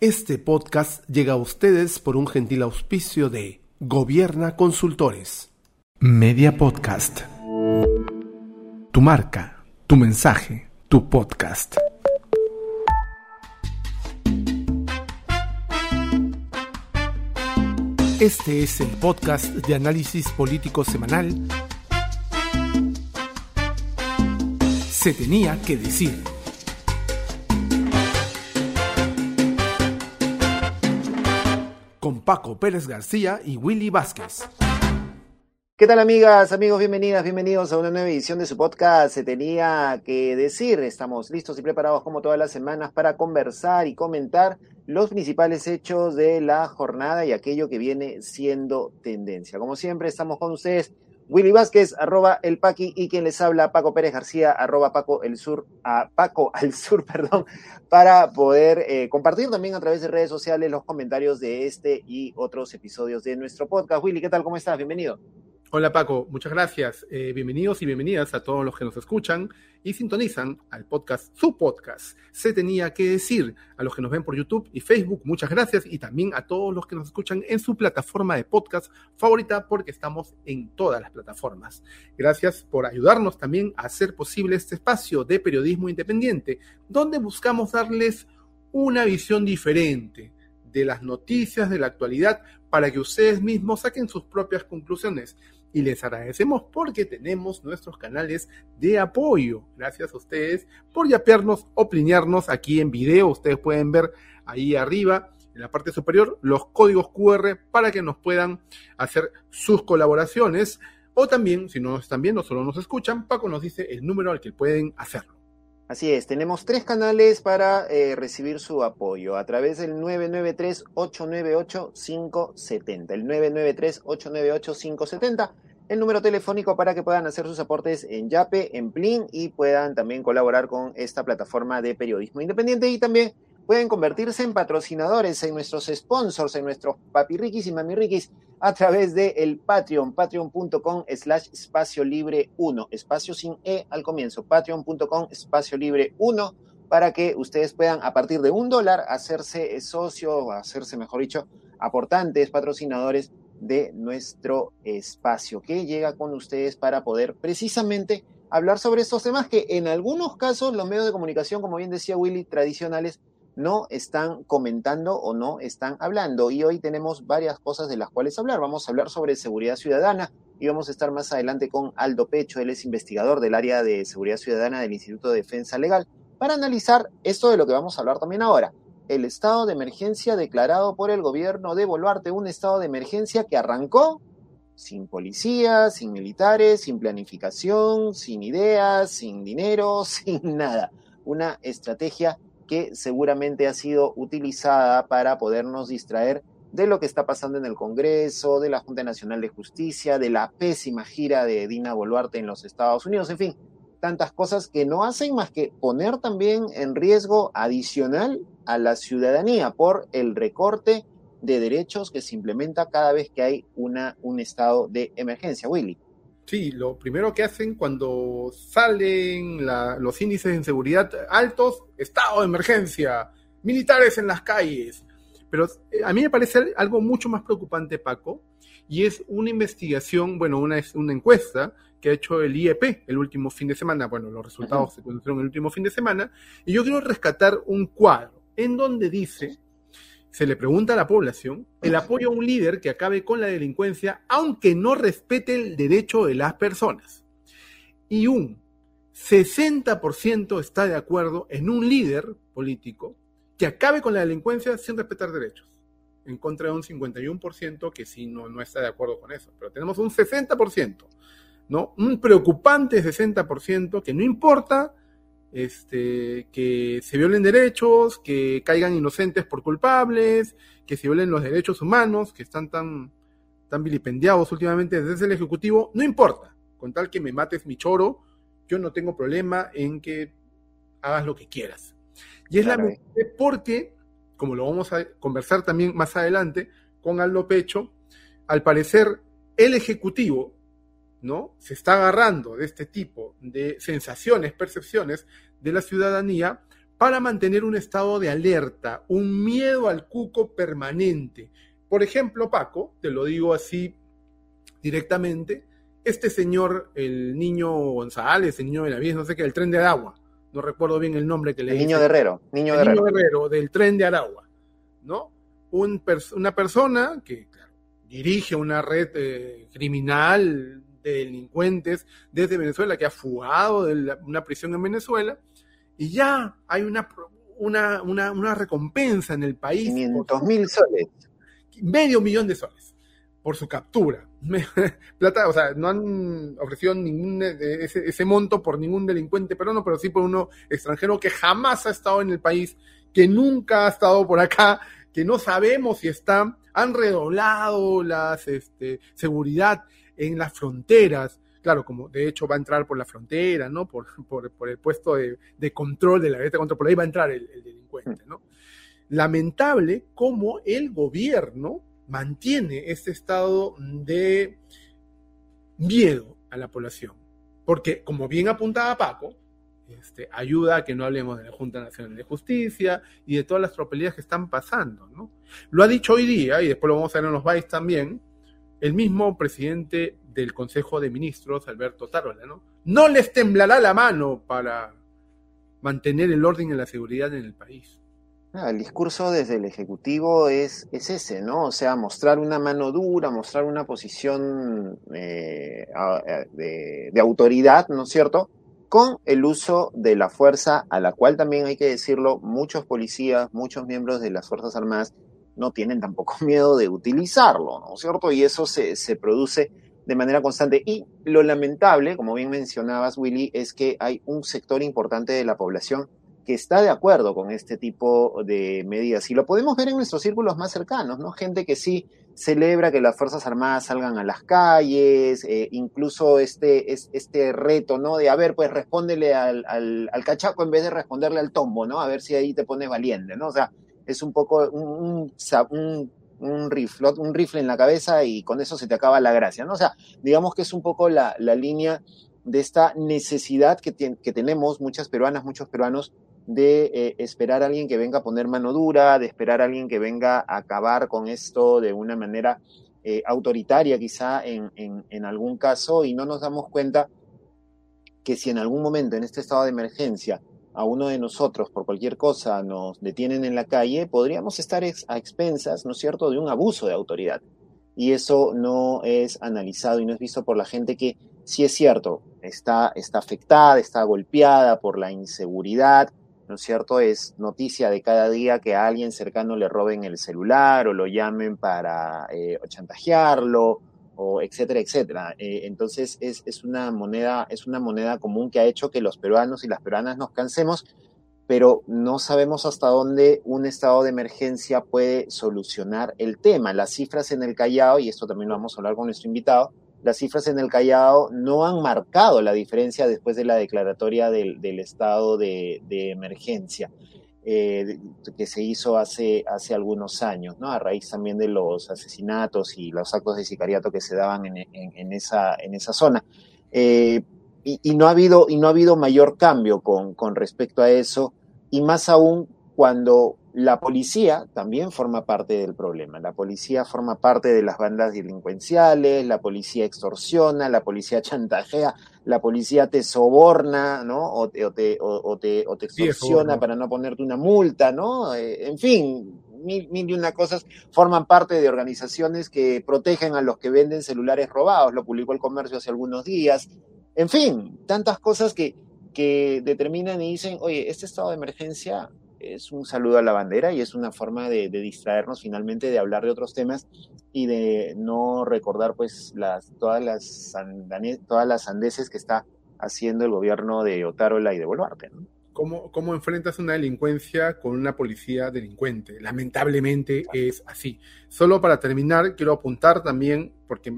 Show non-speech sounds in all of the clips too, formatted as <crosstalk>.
Este podcast llega a ustedes por un gentil auspicio de Gobierna Consultores. Media Podcast. Tu marca, tu mensaje, tu podcast. Este es el podcast de análisis político semanal. Se tenía que decir. Paco Pérez García y Willy Vázquez. ¿Qué tal amigas, amigos? Bienvenidas, bienvenidos a una nueva edición de su podcast. Se tenía que decir, estamos listos y preparados como todas las semanas para conversar y comentar los principales hechos de la jornada y aquello que viene siendo tendencia. Como siempre, estamos con ustedes, Willy Vázquez, arroba el Paqui, y quien les habla, Paco Pérez García, arroba Paco el Sur, a Paco <laughs> al Sur, perdón, para poder eh, compartir también a través de redes sociales los comentarios de este y otros episodios de nuestro podcast. Willy, ¿qué tal? ¿Cómo estás? Bienvenido. Hola Paco, muchas gracias. Eh, bienvenidos y bienvenidas a todos los que nos escuchan y sintonizan al podcast, su podcast. Se tenía que decir a los que nos ven por YouTube y Facebook, muchas gracias y también a todos los que nos escuchan en su plataforma de podcast favorita porque estamos en todas las plataformas. Gracias por ayudarnos también a hacer posible este espacio de periodismo independiente donde buscamos darles una visión diferente de las noticias de la actualidad para que ustedes mismos saquen sus propias conclusiones y les agradecemos porque tenemos nuestros canales de apoyo. Gracias a ustedes por yapearnos, opiñarnos aquí en video. Ustedes pueden ver ahí arriba, en la parte superior, los códigos QR para que nos puedan hacer sus colaboraciones. O también, si no nos están viendo, solo nos escuchan, Paco nos dice el número al que pueden hacerlo. Así es, tenemos tres canales para eh, recibir su apoyo a través del 993-898-570. El 993-898-570 el número telefónico para que puedan hacer sus aportes en Yape, en Plin y puedan también colaborar con esta plataforma de periodismo independiente y también pueden convertirse en patrocinadores, en nuestros sponsors, en nuestros papirriquis y mamirriquis a través de el Patreon, patreon.com slash espacio libre 1, espacio sin E al comienzo, patreon.com espacio libre 1 para que ustedes puedan a partir de un dólar hacerse socio, hacerse mejor dicho, aportantes, patrocinadores de nuestro espacio que llega con ustedes para poder precisamente hablar sobre estos temas que en algunos casos los medios de comunicación, como bien decía Willy, tradicionales, no están comentando o no están hablando. Y hoy tenemos varias cosas de las cuales hablar. Vamos a hablar sobre seguridad ciudadana y vamos a estar más adelante con Aldo Pecho, él es investigador del área de seguridad ciudadana del Instituto de Defensa Legal, para analizar esto de lo que vamos a hablar también ahora el estado de emergencia declarado por el gobierno de Boluarte, un estado de emergencia que arrancó sin policías, sin militares, sin planificación, sin ideas, sin dinero, <laughs> sin nada. Una estrategia que seguramente ha sido utilizada para podernos distraer de lo que está pasando en el Congreso, de la Junta Nacional de Justicia, de la pésima gira de Dina Boluarte en los Estados Unidos, en fin, tantas cosas que no hacen más que poner también en riesgo adicional a la ciudadanía por el recorte de derechos que se implementa cada vez que hay una, un estado de emergencia. Willy. Sí, lo primero que hacen cuando salen los índices de inseguridad altos, estado de emergencia, militares en las calles. Pero eh, a mí me parece algo mucho más preocupante, Paco, y es una investigación, bueno, una, una encuesta que ha hecho el IEP el último fin de semana. Bueno, los resultados se conocieron el último fin de semana. Y yo quiero rescatar un cuadro en donde dice, se le pregunta a la población, el apoyo a un líder que acabe con la delincuencia, aunque no respete el derecho de las personas. Y un 60% está de acuerdo en un líder político que acabe con la delincuencia sin respetar derechos en contra de un 51% que sí no, no está de acuerdo con eso. Pero tenemos un 60%, ¿no? Un preocupante 60% que no importa este, que se violen derechos, que caigan inocentes por culpables, que se violen los derechos humanos, que están tan, tan vilipendiados últimamente desde el Ejecutivo, no importa. Con tal que me mates mi choro, yo no tengo problema en que hagas lo que quieras. Y es la porque como lo vamos a conversar también más adelante con Aldo Pecho, al parecer el Ejecutivo ¿no? se está agarrando de este tipo de sensaciones, percepciones de la ciudadanía para mantener un estado de alerta, un miedo al cuco permanente. Por ejemplo, Paco, te lo digo así directamente, este señor, el niño González, el niño de la vida, no sé qué, el tren de Aragua, no recuerdo bien el nombre que le El niño Guerrero, niño el Guerrero. niño Guerrero, del tren de Aragua, ¿no? Un pers- una persona que claro, dirige una red eh, criminal de delincuentes desde Venezuela, que ha fugado de la- una prisión en Venezuela, y ya hay una, una, una, una recompensa en el país. por 500 su- mil soles. medio millón de soles por su captura. <laughs> Plata, o sea, no han ofrecido ningún eh, ese, ese monto por ningún delincuente peruano, pero sí por uno extranjero que jamás ha estado en el país, que nunca ha estado por acá, que no sabemos si está, han redoblado la este, seguridad en las fronteras. Claro, como de hecho va a entrar por la frontera, ¿no? Por, por, por el puesto de, de control de la de control, por ahí va a entrar el, el delincuente, ¿no? lamentable cómo el gobierno mantiene este estado de miedo a la población. Porque, como bien apuntaba Paco, este, ayuda a que no hablemos de la Junta Nacional de Justicia y de todas las tropelías que están pasando. ¿no? Lo ha dicho hoy día, y después lo vamos a ver en los bytes también, el mismo presidente del Consejo de Ministros, Alberto Tarola, ¿no? No les temblará la mano para mantener el orden y la seguridad en el país. Ah, El discurso desde el Ejecutivo es, es ese, ¿no? O sea, mostrar una mano dura, mostrar una posición eh, de, de autoridad, ¿no es cierto? Con el uso de la fuerza, a la cual también hay que decirlo, muchos policías, muchos miembros de las Fuerzas Armadas no tienen tampoco <laughs> miedo de utilizarlo, ¿no es cierto? Y eso se, se produce de manera constante. Y lo lamentable, como bien mencionabas, Willy, es que hay un sector importante de la población que está de acuerdo con este tipo de medidas. Y lo podemos ver en nuestros círculos más cercanos, ¿no? Gente que sí celebra que las Fuerzas Armadas salgan a las calles, eh, incluso este, es, este reto, ¿no? De, a ver, pues respóndele al, al, al cachaco en vez de responderle al tombo, ¿no? A ver si ahí te pones valiente, ¿no? O sea, es un poco un, un, un, rifle, un rifle en la cabeza y con eso se te acaba la gracia, ¿no? O sea, digamos que es un poco la, la línea de esta necesidad que, ten, que tenemos muchas peruanas, muchos peruanos, de eh, esperar a alguien que venga a poner mano dura, de esperar a alguien que venga a acabar con esto de una manera eh, autoritaria quizá en, en, algún caso y no nos damos cuenta que si en algún momento en este estado de emergencia a uno de nosotros por cualquier cosa nos detienen en la calle, podríamos estar a expensas, ¿no es cierto?, de un abuso de autoridad. Y eso no es analizado y no es visto por la gente que, sí es cierto, está, está afectada, está golpeada por la inseguridad, ¿no es cierto? Es noticia de cada día que a alguien cercano le roben el celular o lo llamen para eh, chantajearlo o etcétera, etcétera. Eh, entonces es, es, una moneda, es una moneda común que ha hecho que los peruanos y las peruanas nos cansemos, pero no sabemos hasta dónde un estado de emergencia puede solucionar el tema. Las cifras en el Callao, y esto también lo vamos a hablar con nuestro invitado, las cifras en el Callao no han marcado la diferencia después de la declaratoria del, estado de emergencia eh, que se hizo hace, hace algunos años, ¿no? a raíz también de los asesinatos y los actos de sicariato que se daban en, en, en esa, en esa zona. Eh, y, y, no ha habido, y no ha habido mayor cambio con, con respecto a eso, y más aún cuando la policía también forma parte del problema. La policía forma parte de las bandas delincuenciales, la policía extorsiona, la policía chantajea, la policía te soborna, ¿no? O te, o te, o, o te, o te extorsiona sí, para no ponerte una multa, ¿no? Eh, en fin, mil, mil y una cosas forman parte de organizaciones que protegen a los que venden celulares robados. Lo publicó el comercio hace algunos días. En fin, tantas cosas que, que determinan y dicen, oye, este estado de emergencia es un saludo a la bandera y es una forma de, de, distraernos finalmente de hablar de otros temas y de no recordar pues las todas las andane, todas las sandeces que está haciendo el gobierno de Otárola y de Boluarte. ¿no? ¿Cómo, ¿Cómo enfrentas una delincuencia con una policía delincuente? Lamentablemente es así. Solo para terminar, quiero apuntar también, porque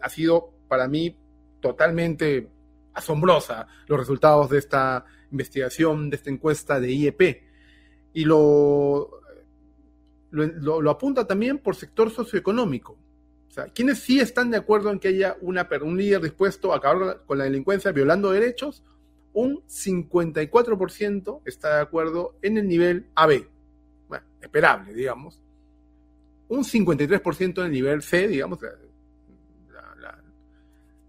ha sido para mí totalmente asombrosa los resultados de esta investigación, de esta encuesta de IEP y lo, lo, apunta también por sector socioeconómico. O sea, ¿quiénes sí están de acuerdo en que haya un líder dispuesto a acabar con la delincuencia violando derechos? un 54% está de acuerdo en el nivel AB. Bueno, esperable, digamos. Un 53% en el nivel C, digamos, la, la,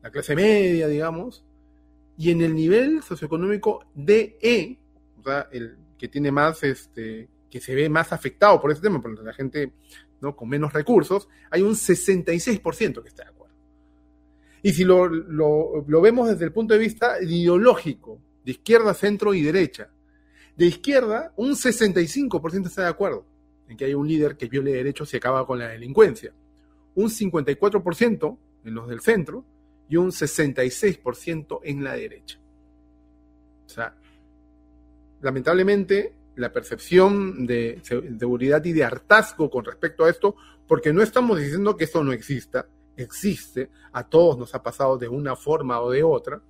la, clase media, digamos. Y en el nivel socioeconómico DE, o sea, el que tiene más, este, que se ve más afectado por este tema, por la gente ¿no? con menos recursos, hay un 66% que está de acuerdo. Y si lo, lo, lo, vemos desde el punto de vista ideológico, de izquierda, centro y derecha, de izquierda, un 65% está de acuerdo en que hay un líder que viole derechos y acaba con la delincuencia. Un 54% en los del centro y un 66% en la derecha. O sea, lamentablemente la percepción de seguridad y de hartazgo con respecto a esto, porque no estamos diciendo que esto no exista, existe, a todos nos ha pasado de una forma o de otra,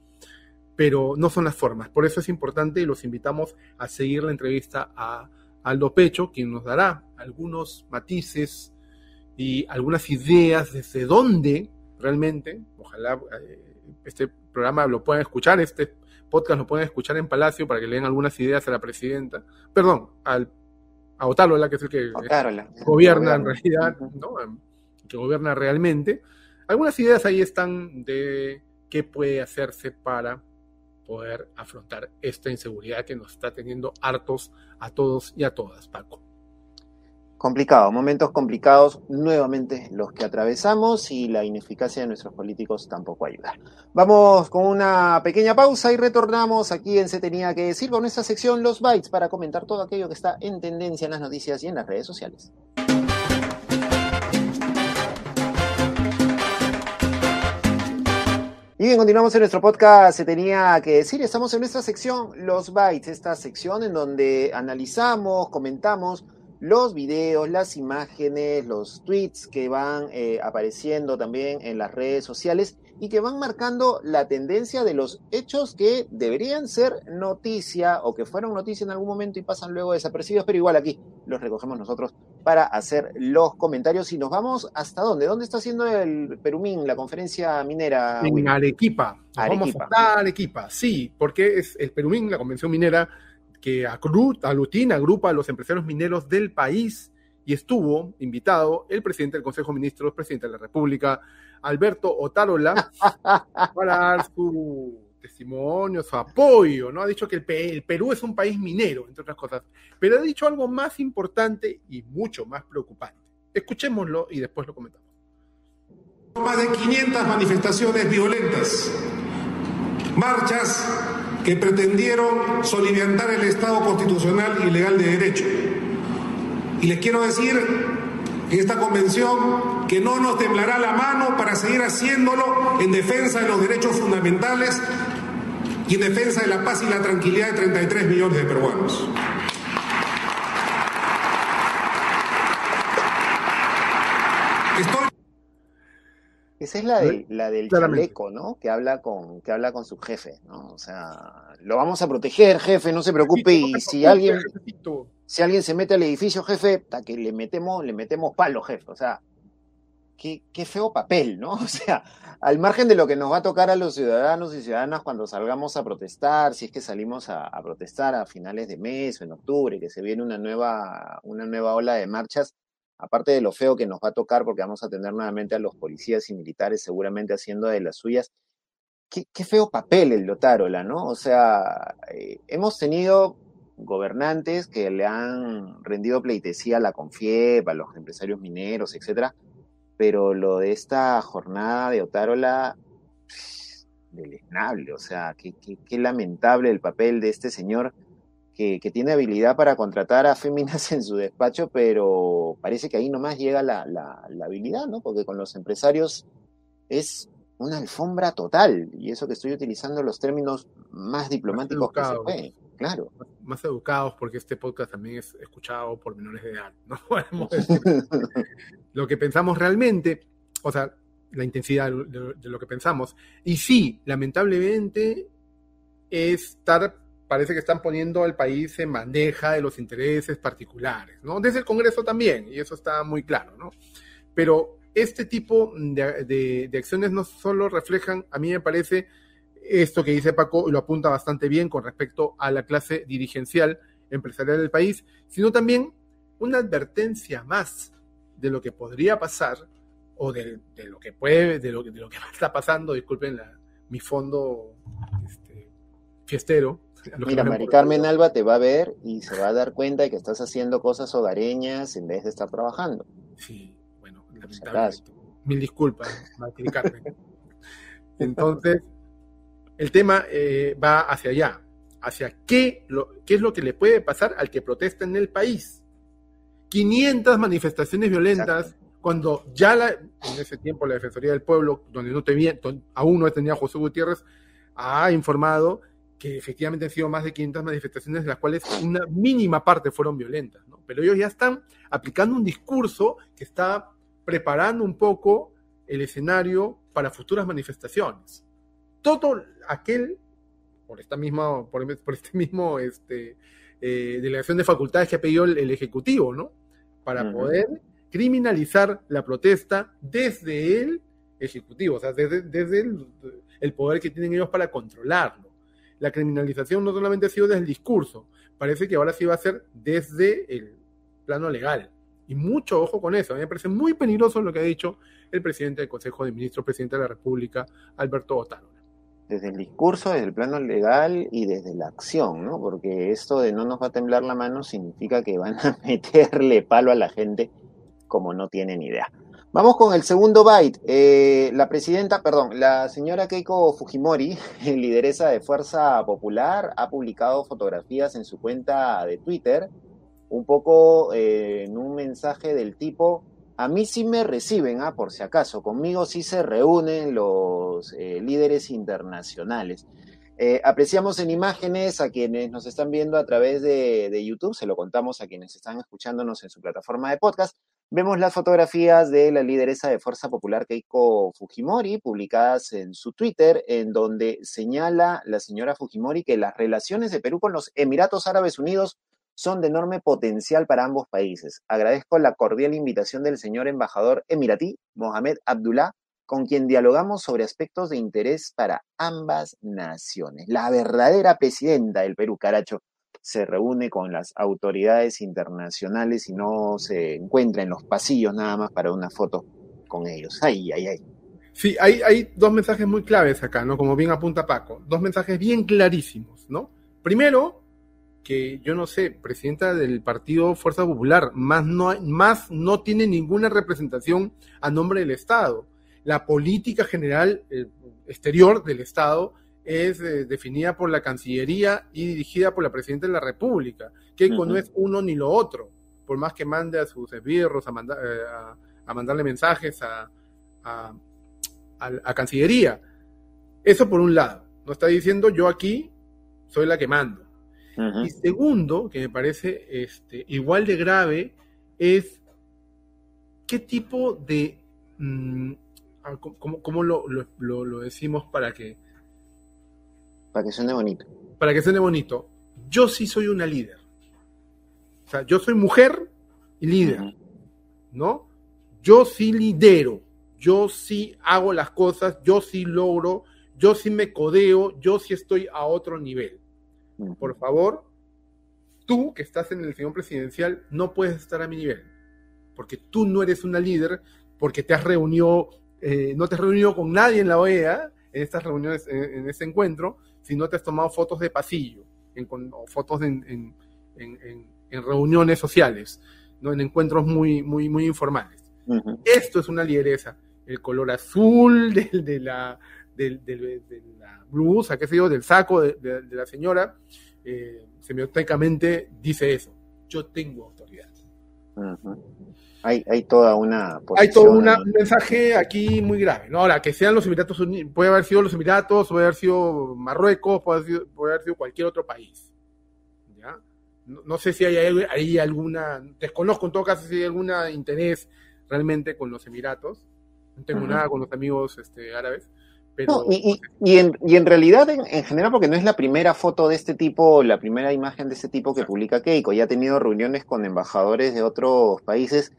pero no son las formas. Por eso es importante y los invitamos a seguir la entrevista a Aldo Pecho, quien nos dará algunos matices y algunas ideas desde dónde realmente, ojalá eh, este programa lo puedan escuchar, este podcast lo pueden escuchar en Palacio para que le den algunas ideas a la presidenta, perdón, al, a Otárola, que es el que gobierna en realidad, ¿no? que gobierna realmente. Algunas ideas ahí están de qué puede hacerse para poder afrontar esta inseguridad que nos está teniendo hartos a todos y a todas, Paco complicado, momentos complicados nuevamente los que atravesamos y la ineficacia de nuestros políticos tampoco ayuda. Vamos con una pequeña pausa y retornamos aquí en Se Tenía que Decir con esta sección Los Bytes para comentar todo aquello que está en tendencia en las noticias y en las redes sociales. Y bien, continuamos en nuestro podcast. Se tenía que decir, estamos en nuestra sección Los Bytes, esta sección en donde analizamos, comentamos los videos, las imágenes, los tweets que van eh, apareciendo también en las redes sociales y que van marcando la tendencia de los hechos que deberían ser noticia o que fueron noticia en algún momento y pasan luego desapercibidos, pero igual aquí los recogemos nosotros para hacer los comentarios y nos vamos hasta dónde, dónde está haciendo el Perumín, la conferencia minera. En Arequipa. Arequipa. Vamos a Arequipa, sí, porque es el Perumín, la convención minera que aglutina, agrupa a los empresarios mineros del país y estuvo invitado el presidente del Consejo de Ministros, presidente de la República, Alberto Otárola, <laughs> para dar su testimonio, su apoyo, ¿no? Ha dicho que el, Perú es un país minero, entre otras cosas, pero ha dicho algo más importante y mucho más preocupante. Escuchémoslo y después lo comentamos. Más de 500 manifestaciones violentas, marchas que pretendieron soliviantar el Estado constitucional y legal de derecho. Y les quiero decir en esta convención que no nos temblará la mano para seguir haciéndolo en defensa de los derechos fundamentales y en defensa de la paz y la tranquilidad de 33 millones de peruanos. Esa es la, de, la del chaleco, ¿no? Que habla con que habla con su jefe, ¿no? O sea, lo vamos a proteger, jefe, no se preocupe. Y si alguien si alguien se mete al edificio, jefe, hasta que le metemos le metemos palo, jefe. O sea, qué, qué feo papel, ¿no? <laughs> O sea, al margen de lo que nos va a tocar a los ciudadanos y ciudadanas cuando salgamos a protestar, si es que salimos a, a protestar a finales de mes o en octubre, que se viene una nueva una nueva ola de marchas aparte de lo feo que nos va a tocar, porque vamos a tener nuevamente a los policías y militares seguramente haciendo de las suyas, qué, feo papel el Lotárola, ¿no? O sea, eh, hemos tenido gobernantes que le han rendido pleitesía a la Confiep, a los empresarios mineros, etcétera, pero lo de esta jornada de Otárola, deleznable, o sea, qué, qué lamentable el papel de este señor que, tiene habilidad para contratar a féminas <laughs> en su despacho, pero parece que ahí nomás llega la, la, habilidad, ¿no? Porque con los empresarios es una alfombra total, y eso que estoy utilizando los términos más diplomáticos que se puede, claro. Más, educados, porque este podcast también es escuchado por menores de edad, ¿no? <laughs> <laughs> lo que pensamos realmente, o sea, la intensidad de lo que pensamos. Y sí, lamentablemente, es estar parece que están poniendo al país en bandeja de los intereses particulares, ¿no? Desde el Congreso también, y eso está muy claro, ¿no? Pero este tipo de, acciones no solo reflejan, a mí me parece, esto que dice Paco lo apunta bastante bien con respecto a la clase dirigencial empresarial del país, sino también una advertencia más de lo que podría pasar o de, lo que puede, de lo, de lo que <laughs> está pasando, disculpen mi fondo este, fiestero. Mira, Mari Carmen Alba te va a ver y se va a dar cuenta de que estás haciendo cosas hogareñas en vez de estar trabajando. Sí, bueno, Mil disculpas, Mari Carmen. Entonces, el tema eh, va hacia allá, hacia qué, lo, qué es lo que le puede pasar al que protesta en el país. 500 manifestaciones violentas cuando ya la, en ese tiempo la Defensoría del Pueblo, donde no tenía, aún no tenía José Gutiérrez, ha informado que efectivamente han sido más de 500 manifestaciones, de las cuales una mínima parte fueron violentas, Pero ellos ya están aplicando un discurso que está preparando un poco el escenario para futuras manifestaciones. Todo aquel, por esta misma, por, este mismo este, eh, delegación de facultades que ha pedido el, Ejecutivo, ¿no? Para poder criminalizar la protesta desde el Ejecutivo, o sea, desde, el, poder que tienen ellos para controlarlo. La criminalización no solamente ha sido desde el discurso, parece que ahora sí va a ser desde el plano legal. Y mucho ojo con eso. A mí me parece muy peligroso lo que ha dicho el presidente del Consejo de Ministros, presidente de la República, Alberto Otárola. Desde el discurso, desde el plano legal y desde la acción, ¿no? Porque esto de no nos va a temblar la mano significa que van a <laughs> meterle palo a la gente como no tienen idea. Vamos con el segundo byte. Eh, la presidenta, perdón, la señora Keiko Fujimori, <laughs> lideresa de Fuerza Popular, ha publicado fotografías en su cuenta de Twitter, un poco eh, en un mensaje del tipo, a mí sí me reciben, ah, por si acaso, conmigo sí se reúnen los eh, líderes internacionales. Eh, apreciamos en imágenes a quienes nos están viendo a través de, YouTube, se lo contamos a quienes están escuchándonos en su plataforma de podcast. Vemos las fotografías de la lideresa de Fuerza Popular Keiko Fujimori, publicadas en su Twitter, en donde señala la señora Fujimori que las relaciones de Perú con los Emiratos Árabes Unidos son de enorme potencial para ambos países. Agradezco la cordial invitación del señor embajador emiratí, Mohamed Abdullah, con quien dialogamos sobre aspectos de interés para ambas naciones. La verdadera presidenta del Perú, Caracho, se reúne con las autoridades internacionales y no se encuentra en los pasillos nada más para una foto con ellos. Ay, ay, ay. Sí, hay, hay dos mensajes muy claves acá, ¿no? Como bien apunta Paco. Dos mensajes bien clarísimos, ¿no? Primero, que yo no sé, presidenta del partido Fuerza Popular, más no, más no tiene ninguna representación a nombre del Estado la política general eh, exterior del Estado es eh, definida por la Cancillería y dirigida por la Presidenta de la República, que no es uno ni lo otro, por más que mande a sus esbirros a, eh, a, mandarle mensajes a, a, Cancillería. Eso por un lado, no está diciendo yo aquí soy la que mando. Y segundo, que me parece este, igual de grave, es qué tipo de mm, Ah, ¿Cómo, lo, decimos para que... Para que suene bonito. Para que suene bonito. Yo sí soy una líder. O sea, yo soy mujer y líder, ¿no? Yo sí lidero, yo sí hago las cosas, yo sí logro, yo sí me codeo, yo sí estoy a otro nivel. Por favor, tú que estás en el sillón presidencial no puedes estar a mi nivel, porque tú no eres una líder, porque te has reunido eh, no te has reunido con nadie en la OEA, en estas reuniones, en, este encuentro, si no te has tomado fotos de pasillo, en, o fotos en, reuniones sociales, ¿no? en encuentros muy, muy, muy informales. Esto es una lideresa. El color azul <laughs> de, la, de, la blusa, qué sé yo, del saco de, la señora, eh, semióticamente dice eso. Yo tengo Hay, hay toda una Hay todo un mensaje aquí muy grave. ¿no? Ahora, que sean los Emiratos Unidos, puede haber sido los Emiratos, puede haber sido Marruecos, puede haber sido, puede haber sido cualquier otro país. ¿ya? No, sé si hay, hay, alguna, desconozco en todo caso si hay algún interés realmente con los Emiratos. No tengo nada con los amigos este, árabes. Pero... y, y, en, y, en, realidad, en, en, general, porque no es la primera foto de este tipo, la primera imagen de este tipo que publica Keiko, ya ha tenido reuniones con embajadores de otros países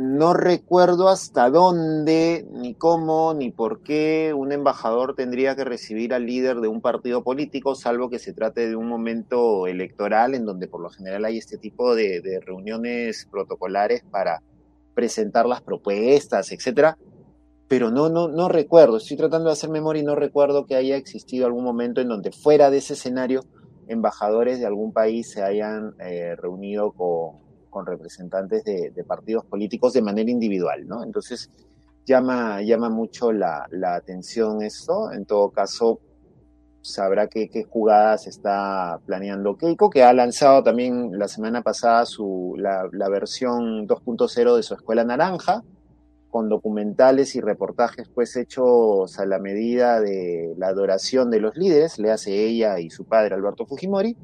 no recuerdo hasta dónde, ni cómo, ni por qué un embajador tendría que recibir al líder de un partido político, salvo que se trate de un momento electoral en donde por lo general hay este tipo de, de reuniones protocolares para presentar las propuestas, etcétera. Pero no, no, no recuerdo, estoy tratando de hacer memoria y no recuerdo que haya existido algún momento en donde fuera de ese escenario embajadores de algún país se hayan eh, reunido con, con representantes de, partidos políticos de manera individual, ¿no? Entonces llama, llama mucho la, la atención esto. En todo caso, sabrá qué, qué jugadas está planeando Keiko, que ha lanzado también la semana pasada su, la, la versión 2.0 de su Escuela Naranja, con documentales y reportajes pues hechos a la medida de la adoración de los líderes, le hace ella y su padre Alberto Fujimori,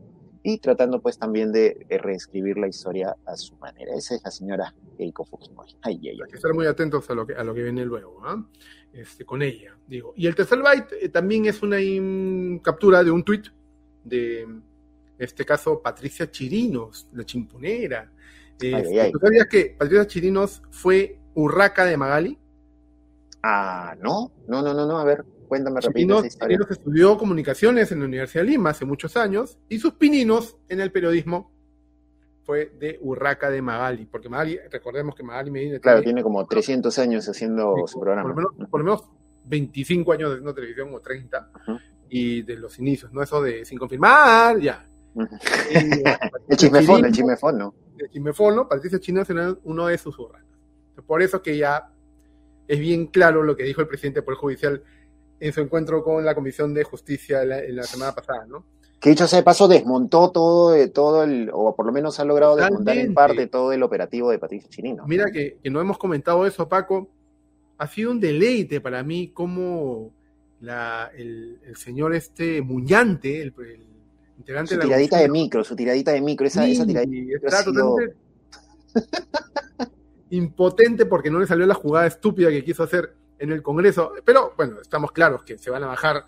y tratando pues también de reescribir la historia a su manera. Esa es la señora Keiko Fujimori. Ay, ay, ay. Hay que estar muy atentos a lo que, a lo que viene luego, ¿eh? este, con ella, digo. Y el tercer byte eh, también es una captura de un tuit de, en este caso, Patricia Chirinos, la ay, ay. ¿Tú sabías que Patricia Chirinos fue Urraca de Magali? Ah, no, no, no, no, no, a ver, cuéntame rápido esa historia. Chirinos estudió comunicaciones en la Universidad de Lima hace muchos años y sus pininos en el periodismo fue de Urraca de Magali, porque Magali, recordemos que Magali Medina Claro, tiene como 300 años haciendo su programa. Por lo, menos, por lo menos 25 años haciendo televisión o 30 Ujú. y de los inicios, no eso de sin confirmar, ya. Y, <laughs> El chismefón, el chismefón, ¿no? de Chismefono, Patricia Chino es uno de sus urracas. Por eso que ya es bien claro lo que dijo el presidente del Poder Judicial en su encuentro con la Comisión de Justicia la, en la semana pasada, ¿no? Que dicho sea de paso, desmontó todo, eh, todo el, o por lo menos ha logrado desmontar en parte todo el operativo de Patricio Chirino. Mira que, que no hemos comentado eso, Paco. Ha sido un deleite para mí como la, el, el señor este Muñante, el, el integrante Su de la tiradita de micro, su tiradita de micro, esa, Sí, esa tiradita. está sido- totalmente impotente porque no le salió la jugada estúpida que quiso hacer en el Congreso. Pero bueno, estamos claros que se van a bajar.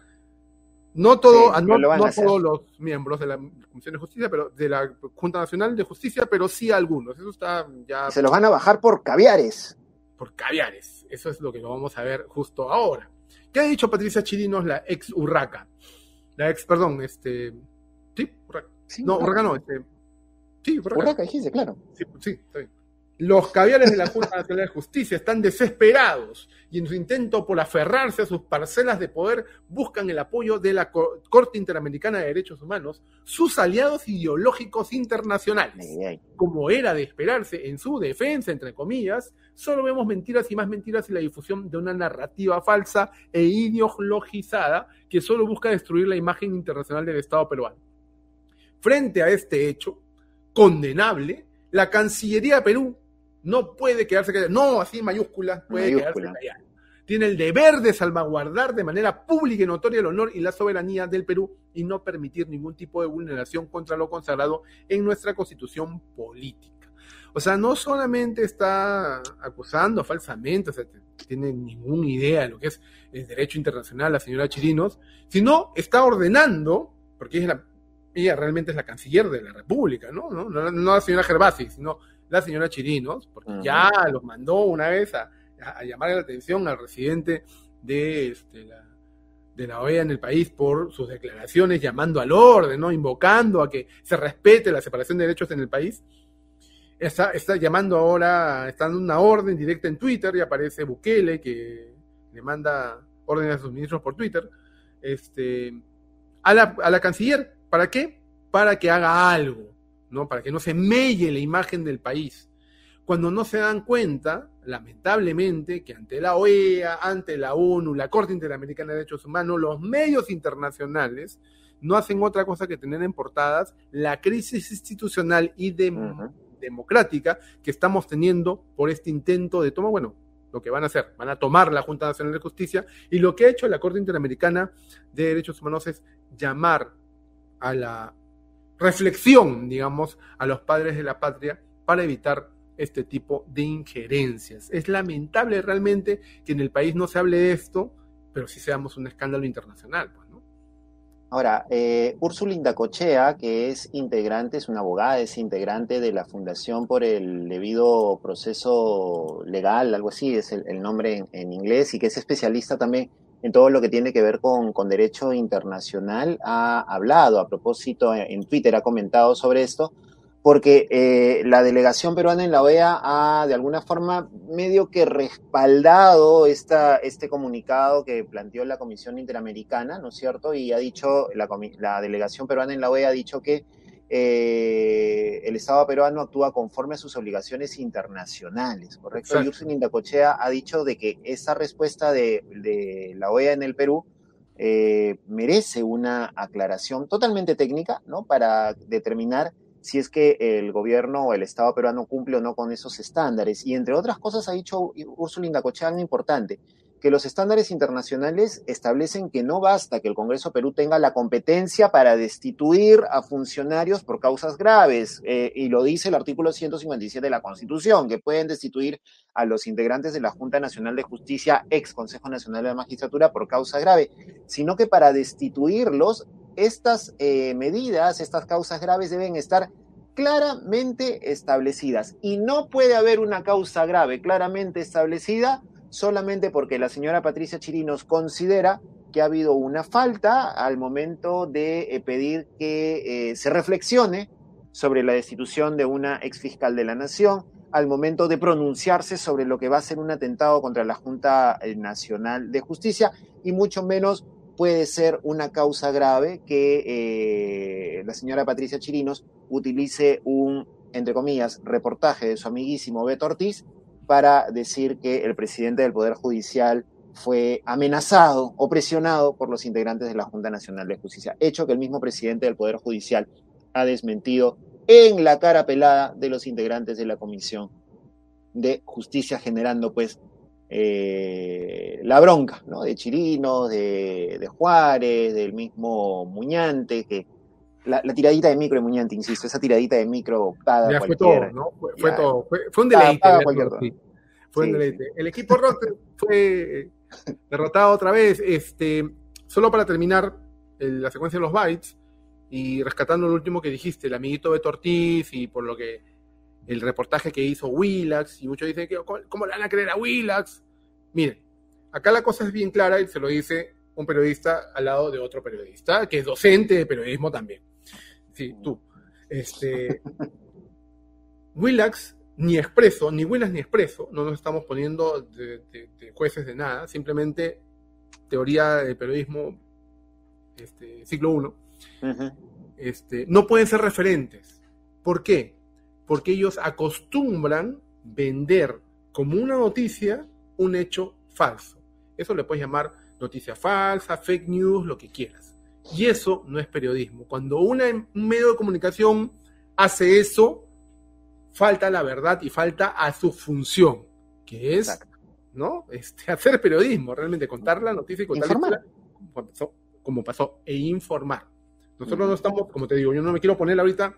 No, todo, Sí, no, lo a todos los miembros de la Comisión de Justicia, pero de la Junta Nacional de Justicia, pero sí algunos. Eso está ya Se los van a bajar por caviares. por caviares. Eso es lo que lo vamos a ver justo ahora. ¿Qué ha dicho Patricia Chirinos, la ex Urraca? La ex, perdón, este. Sí, Urraca. Sí, No, Urraca no, este. Sí, Urraca. Urraca, dijiste, claro. Sí, sí, está bien. Los caviares de la Junta Nacional de Justicia están desesperados y en su intento por aferrarse a sus parcelas de poder buscan el apoyo de la Co- Corte Interamericana de Derechos Humanos, sus aliados ideológicos internacionales como era de esperarse en su defensa, entre comillas, solo vemos mentiras y más mentiras y la difusión de una narrativa falsa e ideologizada que solo busca destruir la imagen internacional del Estado peruano. Frente a este hecho condenable, la Cancillería de Perú no puede quedarse callada, no así en mayúsculas, puede Mayúscula. quedarse callada. Tiene el deber de salvaguardar de manera pública y notoria el honor y la soberanía del Perú y no permitir ningún tipo de vulneración contra lo consagrado en nuestra constitución política. O sea, no solamente está acusando falsamente, o sea, tiene ninguna idea de lo que es el derecho internacional la señora Chirinos, sino está ordenando, porque es la- ella realmente es la canciller de la República, ¿no? No, no, no la señora Gervasi, sino la señora Chirinos, porque ya los mandó una vez a, a, a llamar la atención al residente de este, la, de la OEA en el país por sus declaraciones llamando al orden, ¿no? invocando a que se respete la separación de derechos en el país. Está, está llamando ahora, está dando una orden directa en Twitter y aparece Bukele que le manda órdenes a sus ministros por Twitter este, a, la, a la canciller. ¿Para qué? Para que haga algo, ¿no? Para que no se melle la imagen del país. Cuando no se dan cuenta, lamentablemente, que ante la OEA, ante la ONU, la Corte Interamericana de Derechos Humanos, los medios internacionales no hacen otra cosa que tener en portadas la crisis institucional y de, democrática que estamos teniendo por este intento de toma, bueno, lo que van a hacer, van a tomar la Junta Nacional de Justicia y lo que ha hecho la Corte Interamericana de Derechos Humanos es llamar a la reflexión, digamos, a los padres de la patria para evitar este tipo de injerencias. Es lamentable realmente que en el país no se hable de esto, pero sí seamos un escándalo internacional. Pues, ¿no? Ahora, eh, Úrsula Indacochea, que es integrante, es una abogada, es integrante de la Fundación por el Debido Proceso Legal, algo así es el, nombre en, inglés, y que es especialista también en todo lo que tiene que ver con, con derecho internacional, ha hablado a propósito en Twitter, ha comentado sobre esto, porque eh, la delegación peruana en la OEA ha de alguna forma medio que respaldado esta, este comunicado que planteó la Comisión Interamericana, ¿no es cierto? Y ha dicho, la, la delegación peruana en la OEA ha dicho que eh, el Estado peruano actúa conforme a sus obligaciones internacionales, ¿correcto? Y Ursin Indacochea ha dicho de que esa respuesta de, de la OEA en el Perú eh, merece una aclaración totalmente técnica, ¿no? Para determinar si es que el gobierno o el Estado peruano cumple o no con esos estándares. Y entre otras cosas ha dicho Úrsula Indacochea algo importante, que los estándares internacionales establecen que no basta que el Congreso Perú tenga la competencia para destituir a funcionarios por causas graves, eh, y lo dice el artículo 157 de la Constitución, que pueden destituir a los integrantes de la Junta Nacional de Justicia, ex Consejo Nacional de la Magistratura, por causa grave, sino que para destituirlos estas eh, medidas, estas causas graves deben estar claramente establecidas. Y no puede haber una causa grave claramente establecida solamente porque la señora Patricia Chirinos considera que ha habido una falta al momento de eh, pedir que eh, se reflexione sobre la destitución de una exfiscal de la Nación, al momento de pronunciarse sobre lo que va a ser un atentado contra la Junta Nacional de Justicia y mucho menos puede ser una causa grave que eh, la señora Patricia Chirinos utilice un, entre comillas, reportaje de su amiguísimo Beto Ortiz para decir que el presidente del Poder Judicial fue amenazado o presionado por los integrantes de la Junta Nacional de Justicia, hecho que el mismo presidente del Poder Judicial ha desmentido en la cara pelada de los integrantes de la Comisión de Justicia, generando pues eh, la bronca, ¿no? De Chirinos, de, Juárez, del mismo Muñante, que la, tiradita de micro de Muñante, insisto, esa tiradita de micro paga Fue todo, ¿no? Fue, todo. Fue, un deleite. Fue un deleite. El equipo rock fue derrotado otra vez. Este, solo para terminar la secuencia de los bytes y rescatando lo último que dijiste, el amiguito de Ortiz y por lo que el reportaje que hizo Willax, y muchos dicen, que, ¿cómo le van a creer a Willax? Miren, acá la cosa es bien clara y se lo dice un periodista al lado de otro periodista, que es docente de periodismo también. Sí, tú. Este, Willax, ni expreso, ni Willax ni expreso, no nos estamos poniendo de, jueces de nada, simplemente teoría de periodismo este, siglo I, este, no pueden ser referentes. ¿Por qué? porque ellos acostumbran vender como una noticia un hecho falso. Eso le puedes llamar noticia falsa, fake news, lo que quieras. Y eso no es periodismo. Cuando un medio de comunicación hace eso, falta la verdad y falta a su función, que es ¿no? Este, hacer periodismo, realmente contar la noticia y contar la como pasó, como pasó, e informar. Nosotros no estamos, como te digo, yo no me quiero poner ahorita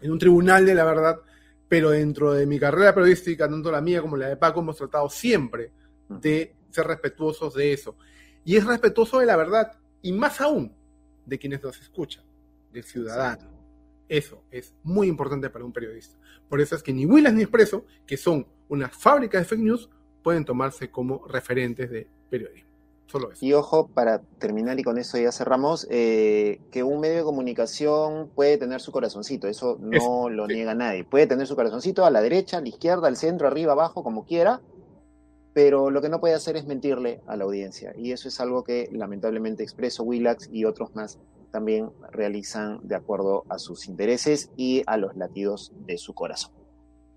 en un tribunal de la verdad, pero dentro de mi carrera periodística, tanto la mía como la de Paco, hemos tratado siempre de ser respetuosos de eso. Y es respetuoso de la verdad, y más aún de quienes nos escuchan, del ciudadano. Eso es muy importante para un periodista. Por eso es que ni Willas ni Expreso, que son una fábrica de fake news, pueden tomarse como referentes de periodismo. Y ojo, para terminar y con eso ya cerramos, eh, que un medio de comunicación puede tener su corazoncito, eso no lo niega nadie. Puede tener su corazoncito a la derecha, a la izquierda, al centro, arriba, abajo, como quiera, pero lo que no puede hacer es mentirle a la audiencia. Y eso es algo que lamentablemente Expreso, Willax y otros más también realizan de acuerdo a sus intereses y a los latidos de su corazón.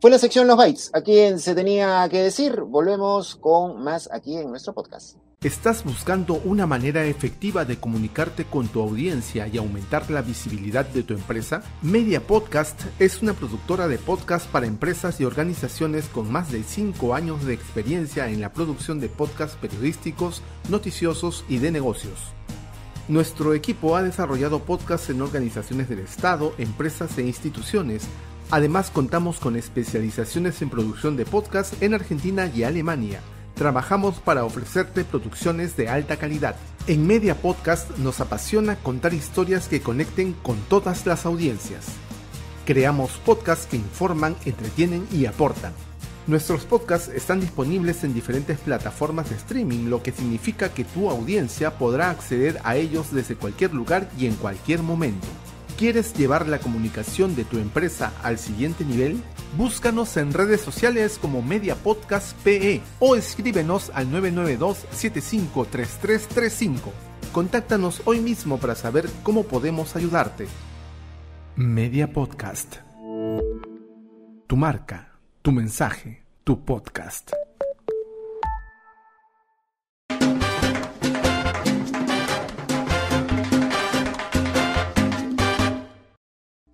Fue la sección Los Bytes. A quien se tenía que decir, volvemos con más aquí en nuestro podcast. ¿Estás buscando una manera efectiva de comunicarte con tu audiencia y aumentar la visibilidad de tu empresa? Media Podcast es una productora de podcast para empresas y organizaciones con más de 5 años de experiencia en la producción de podcasts periodísticos, noticiosos y de negocios. Nuestro equipo ha desarrollado podcasts en organizaciones del Estado, empresas e instituciones. Además contamos con especializaciones en producción de podcasts en Argentina y Alemania Trabajamos para ofrecerte producciones de alta calidad. En Media Podcast nos apasiona contar historias que conecten con todas las audiencias. Creamos podcasts que informan, entretienen y aportan. Nuestros podcasts están disponibles en diferentes plataformas de streaming, lo que significa que tu audiencia podrá acceder a ellos desde cualquier lugar y en cualquier momento. ¿Quieres llevar la comunicación de tu empresa al siguiente nivel? Búscanos en redes sociales como Media Podcast PE o escríbenos al 992-753335. Contáctanos hoy mismo para saber cómo podemos ayudarte. Media Podcast. Tu marca, tu mensaje, tu podcast.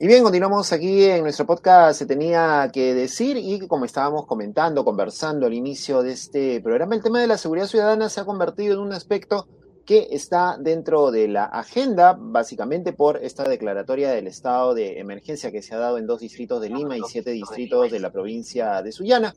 Y bien, continuamos aquí en nuestro podcast Se tenía que decir y como estábamos comentando, conversando al inicio de este programa, el tema de la seguridad ciudadana se ha convertido en un aspecto que está dentro de la agenda, básicamente por esta declaratoria del estado de emergencia que se ha dado en dos distritos de Lima y siete distritos de la provincia de Sullana.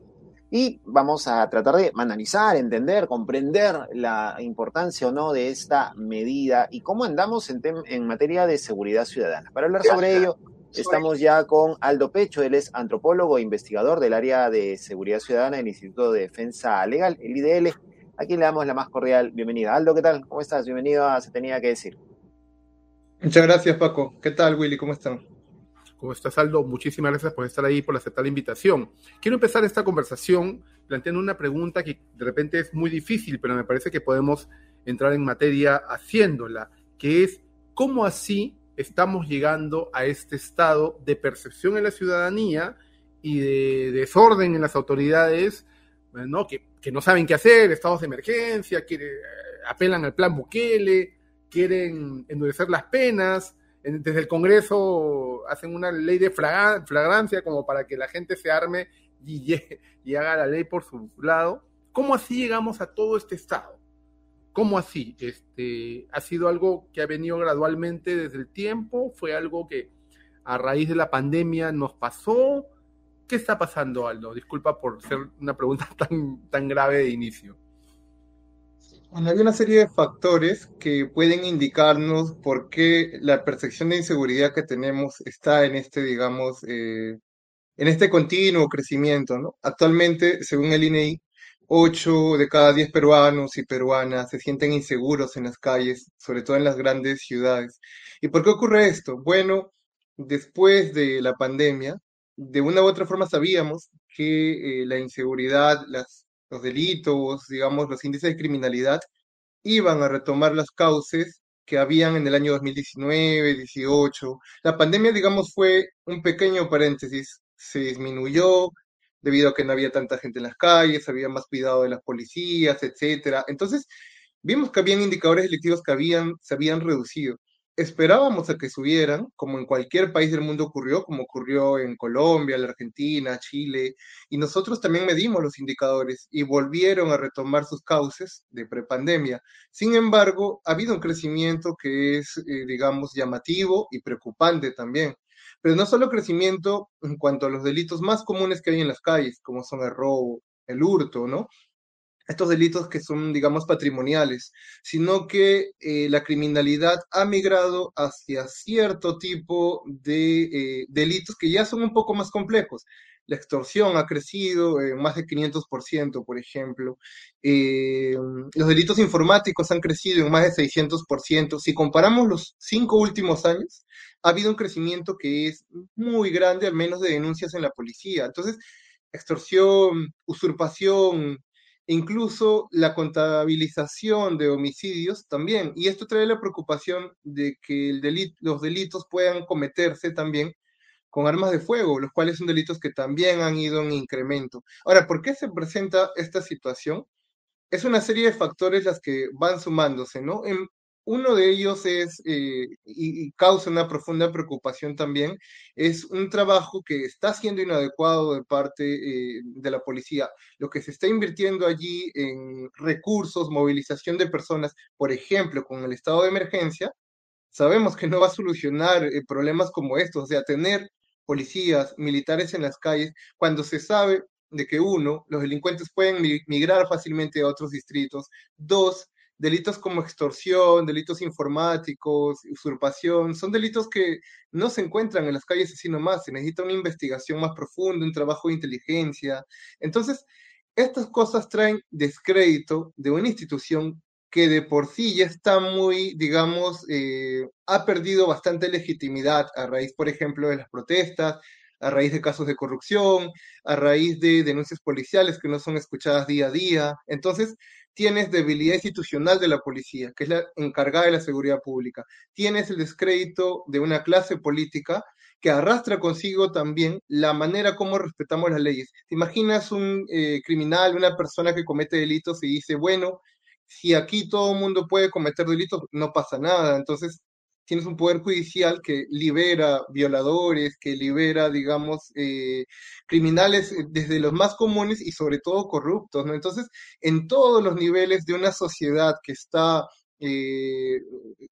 Y vamos a tratar de analizar, entender, comprender la importancia o no de esta medida y cómo andamos en, en materia de seguridad ciudadana. Para hablar sobre ello, Estamos ya con Aldo Pecho, él es antropólogo e investigador del área de seguridad ciudadana del Instituto de Defensa Legal, el IDL, a quien le damos la más cordial bienvenida. Aldo, ¿qué tal? ¿Cómo estás? Bienvenido a Se Tenía que Decir. Muchas gracias, Paco. ¿Qué tal, Willy? ¿Cómo están? ¿Cómo estás, Aldo? Muchísimas gracias por estar ahí, por aceptar la invitación. Quiero empezar esta conversación planteando una pregunta que de repente es muy difícil, pero me parece que podemos entrar en materia haciéndola, que es cómo así estamos llegando a este estado de percepción en la ciudadanía y de desorden en las autoridades, ¿no? Que, no saben qué hacer, estados de emergencia, que eh, apelan al plan Bukele, quieren endurecer las penas, desde el Congreso hacen una ley de flagrancia como para que la gente se arme y, <laughs> y haga la ley por su lado. ¿Cómo así llegamos a todo este estado? ¿Cómo así? Este, ¿Ha sido algo que ha venido gradualmente desde el tiempo? ¿Fue algo que a raíz de la pandemia nos pasó? ¿Qué está pasando, Aldo? Disculpa por ser una pregunta <laughs> tan, tan grave de inicio. Bueno, hay una serie de factores que pueden indicarnos por qué la percepción de inseguridad que tenemos está en este, digamos, eh, en este continuo crecimiento, ¿no? Actualmente, según el INEI, 8 de cada 10 peruanos y peruanas se sienten inseguros en las calles, sobre todo en las grandes ciudades. ¿Y por qué ocurre esto? Bueno, después de la pandemia, de una u otra forma sabíamos que eh, la inseguridad, las, los delitos, digamos, los índices de criminalidad iban a retomar las causas que habían en el año 2019, 18. La pandemia, digamos, fue un pequeño paréntesis. Se disminuyó debido a que no había tanta gente en las calles, había más cuidado de las policías, etcétera. Entonces, vimos que habían indicadores delictivos que habían, se habían reducido. Esperábamos a que subieran, como en cualquier país del mundo ocurrió, como ocurrió en Colombia, la Argentina, Chile, y nosotros también medimos los indicadores y volvieron a retomar sus cauces de prepandemia. Sin embargo, ha habido un crecimiento que es, eh, digamos, llamativo y preocupante también. Pero no solo crecimiento en cuanto a los delitos más comunes que hay en las calles, como son el robo, el hurto, ¿no? Estos delitos que son, digamos, patrimoniales, sino que eh, la criminalidad ha migrado hacia cierto tipo de eh, delitos que ya son un poco más complejos. La extorsión ha crecido en más de 500%, por ejemplo. Eh, los delitos informáticos han crecido en más de 600%. Si comparamos los cinco últimos años, ha habido un crecimiento que es muy grande, al menos de denuncias en la policía. Entonces, extorsión, usurpación, incluso la contabilización de homicidios también. Y esto trae la preocupación de que los delitos puedan cometerse también con armas de fuego, los cuales son delitos que también han ido en incremento. Ahora, ¿por qué se presenta esta situación? Es una serie de factores las que van sumándose, ¿no? Uno de ellos es, eh, y, causa una profunda preocupación también, es un trabajo que está siendo inadecuado de parte eh, de la policía. Lo que se está invirtiendo allí en recursos, movilización de personas, por ejemplo, con el estado de emergencia, sabemos que no va a solucionar eh, problemas como estos, o sea, tener policías, militares en las calles, cuando se sabe de que uno, los delincuentes pueden migrar fácilmente a otros distritos, dos, delitos como extorsión, delitos informáticos, usurpación, son delitos que no se encuentran en las calles así nomás, se necesita una investigación más profunda, un trabajo de inteligencia. Entonces, estas cosas traen descrédito de una institución que de por sí ya está muy, digamos, eh, ha perdido bastante legitimidad a raíz, por ejemplo, de las protestas, a raíz de casos de corrupción, a raíz de denuncias policiales que no son escuchadas día a día. Entonces, tienes debilidad institucional de la policía, que es la encargada de la seguridad pública. Tienes el descrédito de una clase política que arrastra consigo también la manera como respetamos las leyes. ¿Te imaginas un eh, criminal, una persona que comete delitos y dice, bueno, si aquí todo el mundo puede cometer delitos, no pasa nada. Entonces, tienes un poder judicial que libera violadores, que libera, digamos, eh, criminales eh, desde los más comunes y sobre todo corruptos, ¿no? Entonces, en todos los niveles de una sociedad que está eh,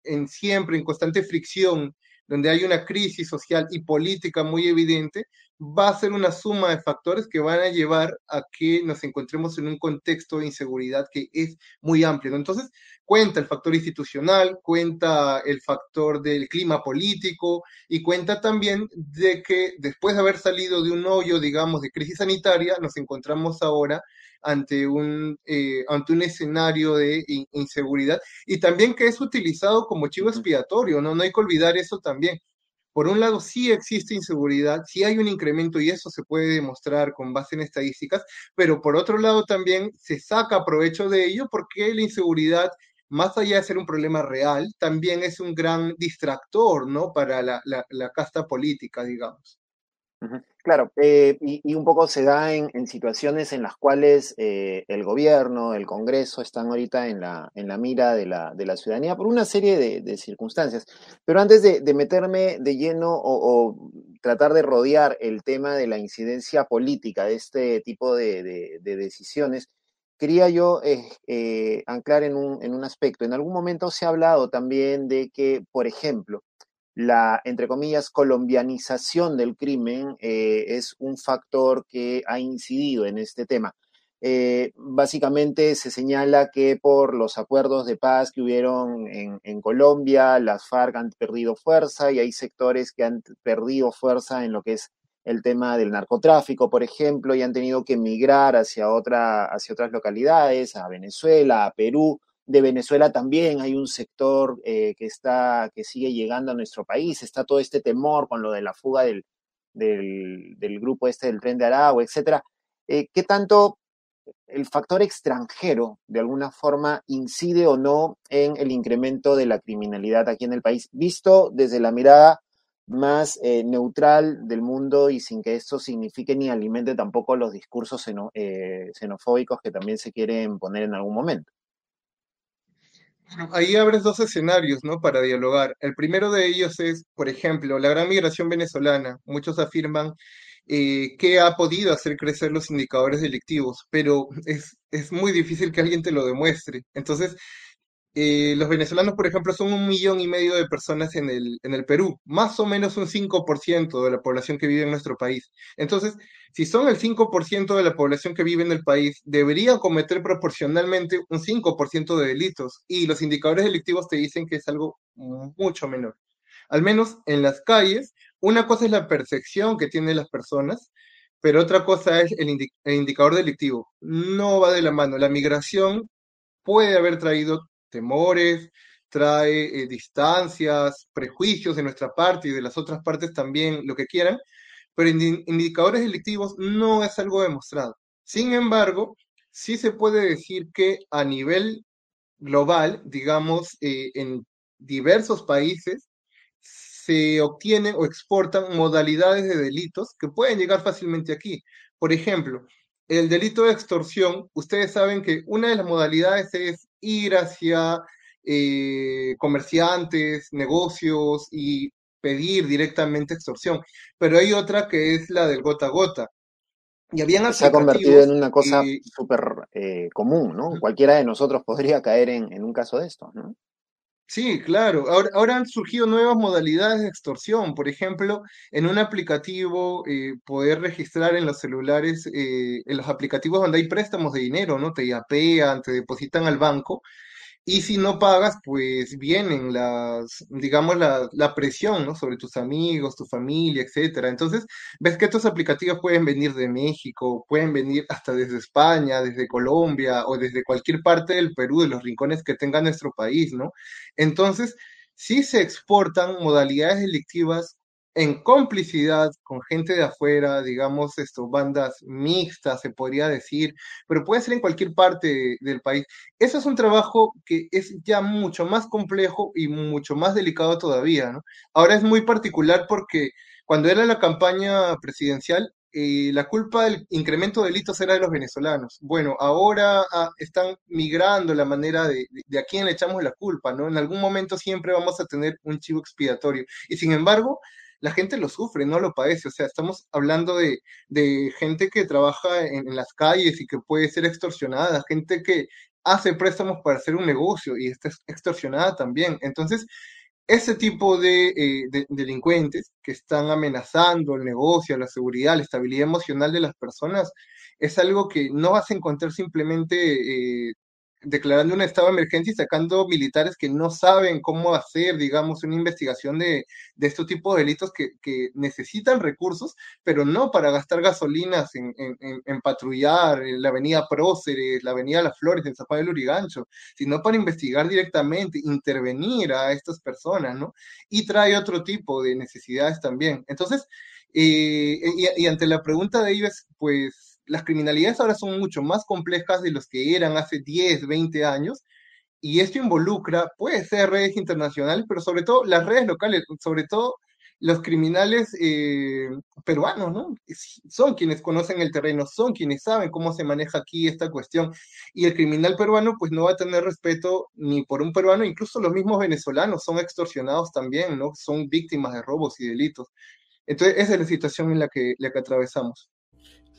en siempre en constante fricción donde hay una crisis social y política muy evidente, va a ser una suma de factores que van a llevar a que nos encontremos en un contexto de inseguridad que es muy amplio. Entonces, cuenta el factor institucional, cuenta el factor del clima político y cuenta también de que después de haber salido de un hoyo, digamos, de crisis sanitaria, nos encontramos ahora ante un, eh, ante un escenario de inseguridad y también que es utilizado como chivo expiatorio, ¿no? No hay que olvidar eso también. Por un lado, sí existe inseguridad, sí hay un incremento y eso se puede demostrar con base en estadísticas, pero por otro lado también se saca provecho de ello porque la inseguridad, más allá de ser un problema real, también es un gran distractor, ¿no? Para la, la, la casta política, digamos. Claro, eh, y, un poco se da en, situaciones en las cuales eh, el gobierno, el Congreso están ahorita en la, mira de la, ciudadanía por una serie de, circunstancias. Pero antes de, meterme de lleno o, tratar de rodear el tema de la incidencia política de este tipo de, decisiones, quería yo eh, anclar en un, en un aspecto. En algún momento se ha hablado también de que, por ejemplo, la, entre comillas, colombianización del crimen eh, es un factor que ha incidido en este tema. Eh, básicamente se señala que por los acuerdos de paz que hubieron en, Colombia, las FARC han perdido fuerza y hay sectores que han perdido fuerza en lo que es el tema del narcotráfico, por ejemplo, y han tenido que emigrar hacia, otra, hacia otras localidades, a Venezuela, a Perú, de Venezuela también hay un sector eh, que está, que sigue llegando a nuestro país, está todo este temor con lo de la fuga del, del, grupo este del tren de Aragua, etcétera. Eh, ¿Qué tanto el factor extranjero de alguna forma incide o no en el incremento de la criminalidad aquí en el país, visto desde la mirada más eh, neutral del mundo y sin que esto signifique ni alimente tampoco los discursos xenofóbicos que también se quieren poner en algún momento? Ahí abres dos escenarios, ¿no? Para dialogar. El primero de ellos es, por ejemplo, la gran migración venezolana. Muchos afirman eh, que ha podido hacer crecer los indicadores delictivos, pero es, es muy difícil que alguien te lo demuestre. Entonces, eh, los venezolanos, por ejemplo, son un millón y medio de personas en el, en el Perú, más o menos un 5% de la población que vive en nuestro país. Entonces, si son el 5% de la población que vive en el país, deberían cometer proporcionalmente un 5% de delitos y los indicadores delictivos te dicen que es algo mucho menor. Al menos en las calles, una cosa es la percepción que tienen las personas, pero otra cosa es el, el indicador delictivo. No va de la mano. La migración puede haber traído temores, trae eh, distancias, prejuicios de nuestra parte y de las otras partes también, lo que quieran, pero indicadores delictivos no es algo demostrado. Sin embargo, sí se puede decir que a nivel global, digamos, eh, en diversos países, se obtienen o exportan modalidades de delitos que pueden llegar fácilmente aquí. Por ejemplo, el delito de extorsión, ustedes saben que una de las modalidades es ir hacia eh, comerciantes, negocios y pedir directamente extorsión, pero hay otra que es la del gota a gota. Y habían Se ha convertido en una cosa súper eh, común, ¿no? Cualquiera de nosotros podría caer en, en un caso de esto, ¿no? Sí, claro. Ahora, ahora, han surgido nuevas modalidades de extorsión. Por ejemplo, en un aplicativo, eh, poder registrar en los celulares, eh, en los aplicativos donde hay préstamos de dinero, ¿no? Te yapean, te depositan al banco. Y si no pagas, pues vienen las, digamos, la, la presión, ¿no? Sobre tus amigos, tu familia, etcétera. Entonces, ves que estos aplicativos pueden venir de México, pueden venir hasta desde España, desde Colombia o desde cualquier parte del Perú, de los rincones que tenga nuestro país, ¿no? Entonces, sí se exportan modalidades delictivas en complicidad con gente de afuera, digamos, esto, bandas mixtas, se podría decir, pero puede ser en cualquier parte del país. Eso es un trabajo que es ya mucho más complejo y mucho más delicado todavía, ¿no? Ahora es muy particular porque cuando era la campaña presidencial, eh, la culpa del incremento de delitos era de los venezolanos. Bueno, ahora ah, están migrando la manera de, a quién le echamos la culpa, ¿no? En algún momento siempre vamos a tener un chivo expiatorio. Y sin embargo, la gente lo sufre, no lo padece. O sea, estamos hablando de, de gente que trabaja en, las calles y que puede ser extorsionada, gente que hace préstamos para hacer un negocio y está extorsionada también. Entonces, ese tipo de, eh, de, delincuentes que están amenazando el negocio, la seguridad, la estabilidad emocional de las personas, es algo que no vas a encontrar simplemente eh, declarando un estado de emergencia y sacando militares que no saben cómo hacer, digamos, una investigación de, de este tipo de delitos que, que, necesitan recursos, pero no para gastar gasolinas en, en, en, patrullar en la avenida Próceres, la avenida Las Flores, en San Juan del Urigancho, sino para investigar directamente, intervenir a estas personas, ¿no? Y trae otro tipo de necesidades también. Entonces, eh, y, y ante la pregunta de Ives, pues las criminalidades ahora son mucho más complejas de los que eran hace 10, 20 años, y esto involucra, puede ser redes internacionales, pero sobre todo las redes locales, sobre todo los criminales eh, peruanos, ¿no? Son quienes conocen el terreno, son quienes saben cómo se maneja aquí esta cuestión. Y el criminal peruano, pues no va a tener respeto ni por un peruano, incluso los mismos venezolanos son extorsionados también, ¿no? Son víctimas de robos y delitos. Entonces, esa es la situación en la que, la que atravesamos.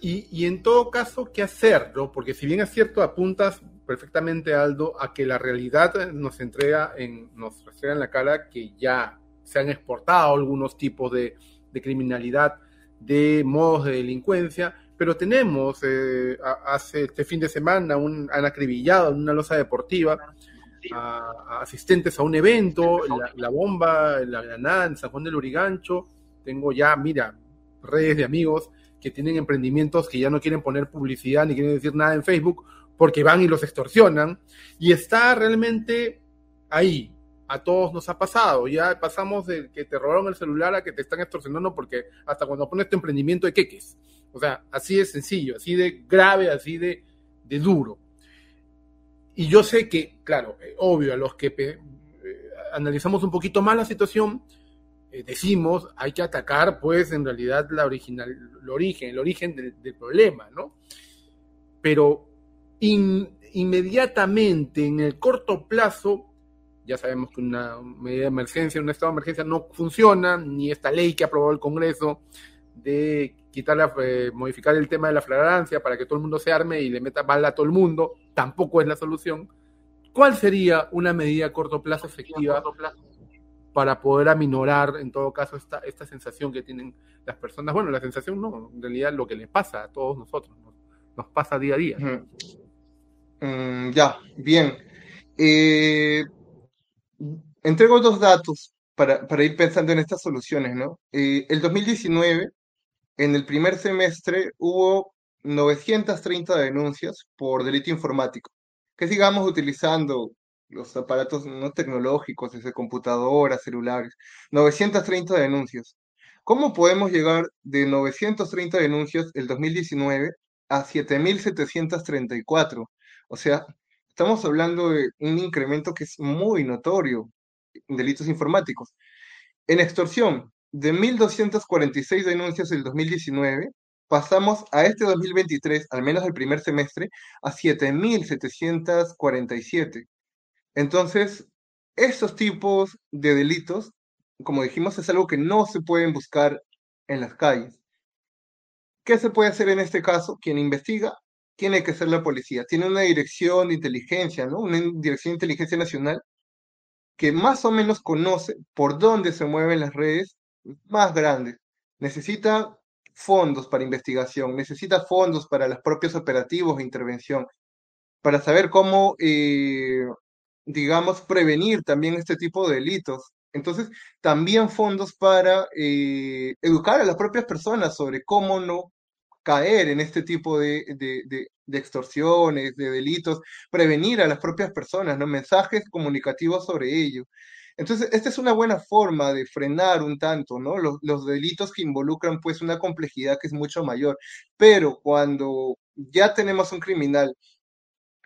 Y, y, en todo caso, ¿qué hacer? ¿no? Porque si bien es cierto, apuntas perfectamente, Aldo, a que la realidad nos entrega en, nos entrega en la cara que ya se han exportado algunos tipos de, de criminalidad, de modos de delincuencia, pero tenemos eh, hace este fin de semana un, han acribillado en una losa deportiva a, a asistentes a un evento, la, la, bomba, la granada en San Juan del Urigancho. Tengo ya, mira, redes de amigos que tienen emprendimientos que ya no quieren poner publicidad ni quieren decir nada en Facebook porque van y los extorsionan. Y está realmente ahí. A todos nos ha pasado. Ya pasamos de que te robaron el celular a que te están extorsionando porque hasta cuando pones tu emprendimiento de queques. O sea, así de sencillo, así de grave, así de, de duro. Y yo sé que, claro, obvio, a los que eh, analizamos un poquito más la situación, eh, decimos, hay que atacar, pues, en realidad la original, el origen, el origen del, problema, ¿no? Pero in, inmediatamente, en el corto plazo, ya sabemos que una medida de emergencia, un estado de emergencia no funciona, ni esta ley que aprobó el Congreso de quitar la, eh, modificar el tema de la flagrancia para que todo el mundo se arme y le meta bala a todo el mundo, tampoco es la solución. ¿Cuál sería una medida a corto plazo efectiva? Corto plazo para poder aminorar en todo caso esta, esta sensación que tienen las personas. Bueno, la sensación no, en realidad lo que les pasa a todos nosotros, nos, pasa día a día. Mm, ya, bien. Eh, entrego dos datos para, para, ir pensando en estas soluciones, ¿no? Eh, el 2019, en el primer semestre, hubo 930 denuncias por delito informático, que sigamos utilizando los aparatos no tecnológicos, desde computadoras, celulares, 930 denuncias. ¿Cómo podemos llegar de 930 denuncias el 2019 a 7.734? O sea, estamos hablando de un incremento que es muy notorio en delitos informáticos. En extorsión, de 1.246 denuncias el 2019, pasamos a este 2023, al menos el primer semestre, a 7.747. Entonces, estos tipos de delitos, como dijimos, es algo que no se pueden buscar en las calles. ¿Qué se puede hacer en este caso? Quien investiga tiene que ser la policía. Tiene una dirección de inteligencia, ¿no? Una dirección de inteligencia nacional que más o menos conoce por dónde se mueven las redes más grandes. Necesita fondos para investigación, necesita fondos para los propios operativos de intervención, para saber cómo eh, digamos, prevenir también este tipo de delitos. Entonces, también fondos para eh, educar a las propias personas sobre cómo no caer en este tipo de, de, extorsiones, de delitos, prevenir a las propias personas, ¿no? Mensajes comunicativos sobre ello. Entonces, esta es una buena forma de frenar un tanto, ¿no? Los, los, delitos que involucran, pues, una complejidad que es mucho mayor. Pero cuando ya tenemos un criminal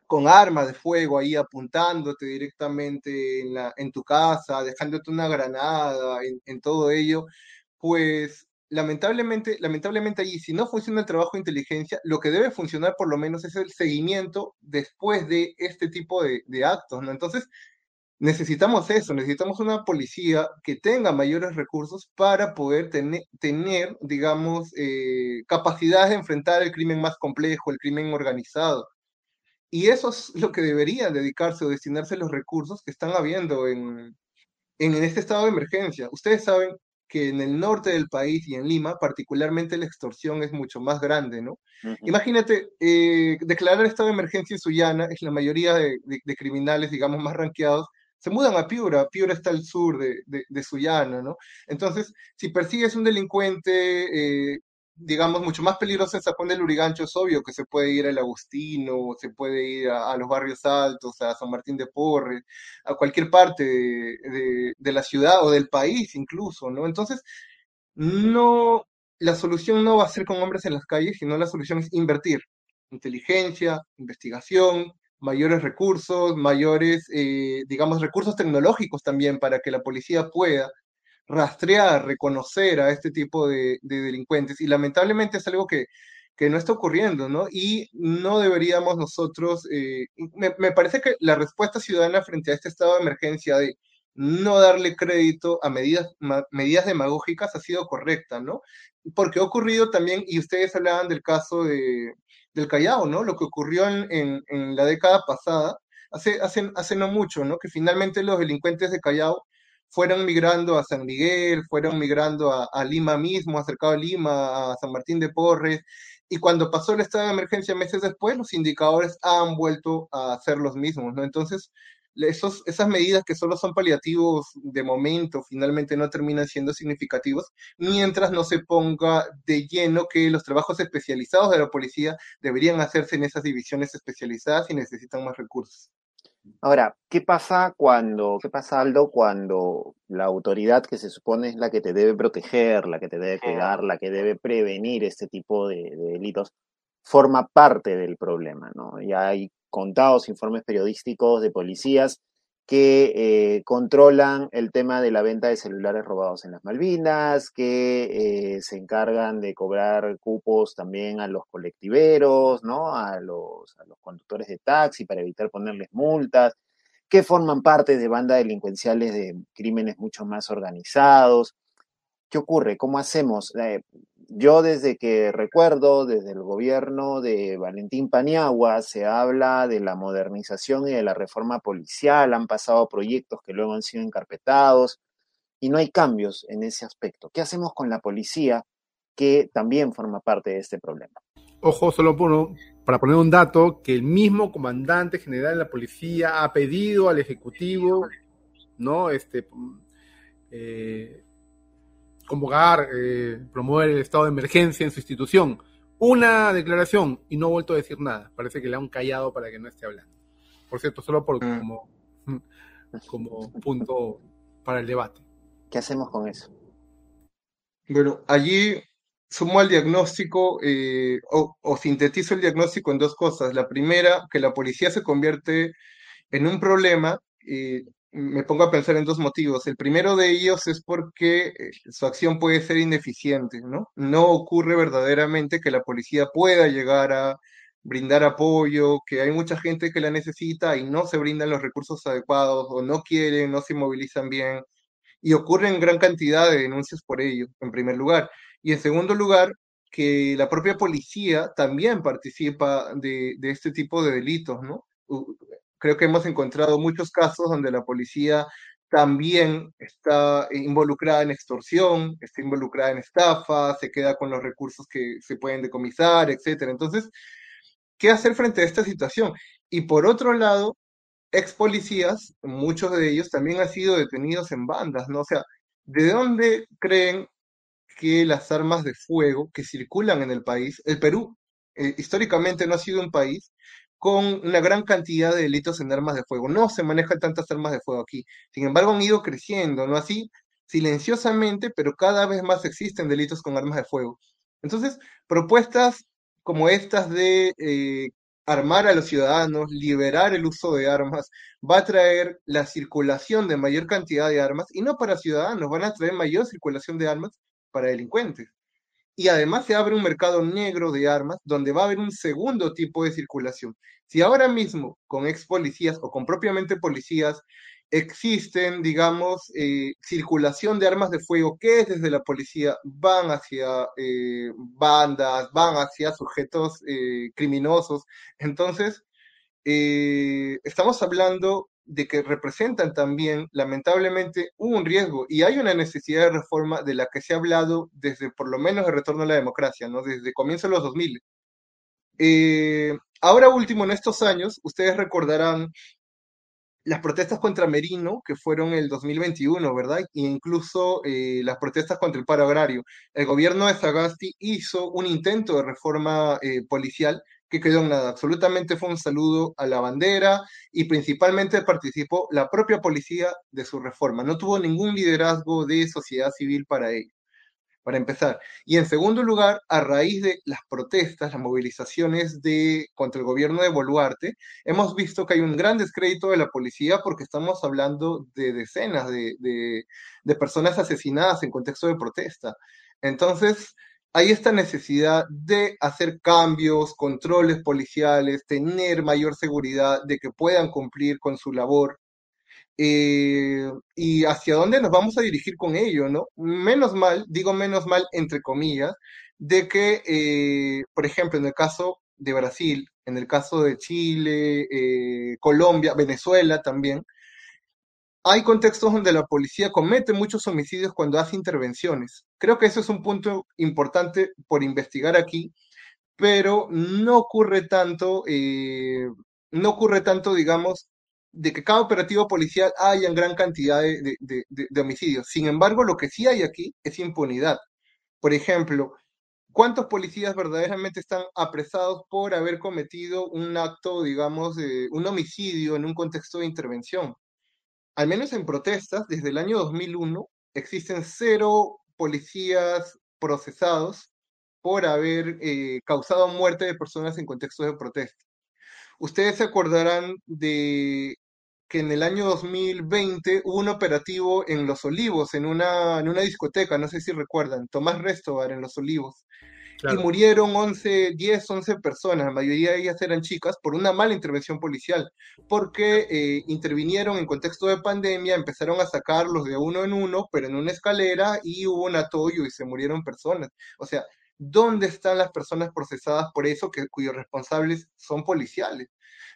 con armas de fuego ahí apuntándote directamente en, la, en tu casa, dejándote una granada, en, todo ello, pues lamentablemente, lamentablemente allí, si no funciona el trabajo de inteligencia, lo que debe funcionar por lo menos es el seguimiento después de este tipo de, de actos. Entonces, necesitamos eso, necesitamos una policía que tenga mayores recursos para poder tener, tener digamos, eh, capacidad de enfrentar el crimen más complejo, el crimen organizado. Y eso es lo que deberían dedicarse o destinarse los recursos que están habiendo en, en este estado de emergencia. Ustedes saben que en el norte del país y en Lima, particularmente la extorsión es mucho más grande, ¿no? Imagínate, eh, declarar estado de emergencia en Sullana es la mayoría de, de, criminales, digamos, más ranqueados, se mudan a Piura, Piura está al sur de, de, de Sullana, ¿no? Entonces, si persigues un delincuente, eh, digamos, mucho más peligroso en San del Urigancho, es obvio que se puede ir al Agustino, se puede ir a, los barrios altos, a San Martín de Porres, a cualquier parte de, de, la ciudad o del país incluso, ¿no? Entonces, no, la solución no va a ser con hombres en las calles, sino la solución es invertir inteligencia, investigación, mayores recursos, mayores, eh, digamos, recursos tecnológicos también para que la policía pueda rastrear, reconocer a este tipo de, delincuentes. Y lamentablemente es algo que, que, no está ocurriendo, ¿no? Y no deberíamos nosotros, eh, me, parece que la respuesta ciudadana frente a este estado de emergencia de no darle crédito a medidas, medidas demagógicas ha sido correcta, ¿no? Porque ha ocurrido también, y ustedes hablaban del caso de, del Callao, ¿no? Lo que ocurrió en, en, la década pasada, hace, hace, hace no mucho, ¿no? Que finalmente los delincuentes de Callao fueron migrando a San Miguel, fueron migrando a, Lima mismo, acercado a Lima, a San Martín de Porres, y cuando pasó el estado de emergencia meses después, los indicadores han vuelto a ser los mismos, ¿no? Entonces, esos, esas medidas que solo son paliativos de momento, finalmente no terminan siendo significativos, mientras no se ponga de lleno que los trabajos especializados de la policía deberían hacerse en esas divisiones especializadas y necesitan más recursos. Ahora, ¿qué pasa cuando, qué pasa Aldo cuando la autoridad que se supone es la que te debe proteger, la que te debe cuidar, la que debe prevenir este tipo de, de delitos, forma parte del problema, ¿no? Ya hay contados informes periodísticos de policías que eh, controlan el tema de la venta de celulares robados en las Malvinas, que eh, se encargan de cobrar cupos también a los colectiveros, ¿no? A los, a los conductores de taxi para evitar ponerles multas, que forman parte de bandas delincuenciales de crímenes mucho más organizados. ¿Qué ocurre? ¿Cómo hacemos? Yo desde que recuerdo, desde el gobierno de Valentín Paniagua, se habla de la modernización y de la reforma policial, han pasado proyectos que luego han sido encarpetados y no hay cambios en ese aspecto. ¿Qué hacemos con la policía que también forma parte de este problema? Ojo, solo para poner un dato, que el mismo comandante general de la policía ha pedido al Ejecutivo, ¿no? Este, eh, convocar, eh, promover el estado de emergencia en su institución. Una declaración y no ha vuelto a decir nada. Parece que le han callado para que no esté hablando. Por cierto, solo por, mm. como, <laughs> como punto para el debate. ¿Qué hacemos con eso? Bueno, allí sumo al diagnóstico eh, o, o, sintetizo el diagnóstico en dos cosas. La primera, que la policía se convierte en un problema eh, me pongo a pensar en dos motivos. El primero de ellos es porque eh, su acción puede ser ineficiente, ¿no? No ocurre verdaderamente que la policía pueda llegar a brindar apoyo, que hay mucha gente que la necesita y no se brindan los recursos adecuados o no quieren, no se movilizan bien. Y ocurren gran cantidad de denuncias por ello, en primer lugar. Y en segundo lugar, que la propia policía también participa de, de este tipo de delitos, ¿no? Creo que hemos encontrado muchos casos donde la policía también está involucrada en extorsión, está involucrada en estafa, se queda con los recursos que se pueden decomisar, etcétera. Entonces, ¿qué hacer frente a esta situación? Y por otro lado, ex policías, muchos de ellos también han sido detenidos en bandas, ¿no? O sea, ¿de dónde creen que las armas de fuego que circulan en el país, el Perú eh, históricamente no ha sido un país con una gran cantidad de delitos en armas de fuego. No se manejan tantas armas de fuego aquí. Sin embargo, han ido creciendo, ¿no? Así, silenciosamente, pero cada vez más existen delitos con armas de fuego. Entonces, propuestas como estas de eh, armar a los ciudadanos, liberar el uso de armas, va a traer la circulación de mayor cantidad de armas, y no para ciudadanos, van a traer mayor circulación de armas para delincuentes. Y además se abre un mercado negro de armas donde va a haber un segundo tipo de circulación. Si ahora mismo con ex policías o con propiamente policías existen, digamos, eh, circulación de armas de fuego que desde la policía van hacia eh, bandas, van hacia sujetos eh, criminosos. Entonces, estamos hablando de que representan también, lamentablemente, un riesgo y hay una necesidad de reforma de la que se ha hablado desde por lo menos el retorno a la democracia, ¿no? Desde comienzo de los 2000. ahora último, en estos años, ustedes recordarán las protestas contra Merino, que fueron el 2021, ¿verdad? E incluso eh, las protestas contra el paro agrario. El gobierno de Sagasti hizo un intento de reforma eh, policial que quedó nada. Absolutamente fue un saludo a la bandera y principalmente participó la propia policía de su reforma. No tuvo ningún liderazgo de sociedad civil para ello para empezar. Y en segundo lugar, a raíz de las protestas, las movilizaciones de, contra el gobierno de Boluarte, hemos visto que hay un gran descrédito de la policía porque estamos hablando de decenas de, de personas asesinadas en contexto de protesta. Entonces, hay esta necesidad de hacer cambios, controles policiales, tener mayor seguridad de que puedan cumplir con su labor eh, y hacia dónde nos vamos a dirigir con ello, ¿no? Menos mal, digo menos mal entre comillas, de que, eh, por ejemplo, en el caso de Brasil, en el caso de Chile, eh, Colombia, Venezuela también, hay contextos donde la policía comete muchos homicidios cuando hace intervenciones. Creo que eso es un punto importante por investigar aquí, pero no ocurre tanto, no ocurre tanto, digamos, de que cada operativo policial haya gran cantidad de, homicidios. Sin embargo, lo que sí hay aquí es impunidad. Por ejemplo, ¿cuántos policías verdaderamente están apresados por haber cometido un acto, digamos, de un homicidio en un contexto de intervención? Al menos en protestas, desde el año 2001, existen cero policías procesados por haber eh, causado muerte de personas en contextos de protesta. Ustedes se acordarán de que en el año 2020 hubo un operativo en Los Olivos, en una, en una discoteca, no sé si recuerdan, Tomás Restobar en Los Olivos. Y murieron 11, 10, 11 personas, la mayoría de ellas eran chicas, por una mala intervención policial, porque eh, intervinieron en contexto de pandemia, empezaron a sacarlos de uno en uno, pero en una escalera y hubo un atollo y se murieron personas. O sea, ¿dónde están las personas procesadas por eso que, cuyos responsables son policiales?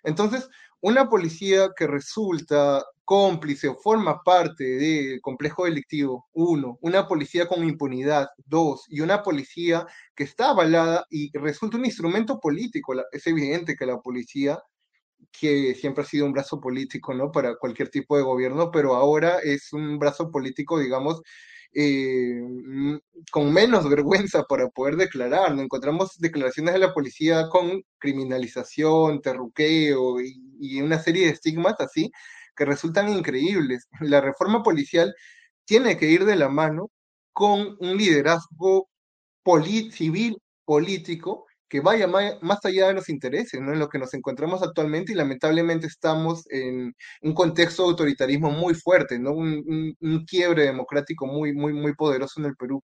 Entonces, una policía que resulta cómplice o forma parte del complejo delictivo, uno, una policía con impunidad, dos, y una policía que está avalada y resulta un instrumento político. Es evidente que la policía, que siempre ha sido un brazo político, ¿no? Para cualquier tipo de gobierno, pero ahora es un brazo político, digamos, eh, con menos vergüenza para poder declarar. ¿no? Encontramos declaraciones de la policía con criminalización, terruqueo y una serie de estigmas así que resultan increíbles. La reforma policial tiene que ir de la mano con un liderazgo civil político que vaya más allá de los intereses, ¿no? En lo que nos encontramos actualmente y lamentablemente estamos en un contexto de autoritarismo muy fuerte, ¿no? Un, quiebre democrático muy, muy, muy poderoso en el Perú.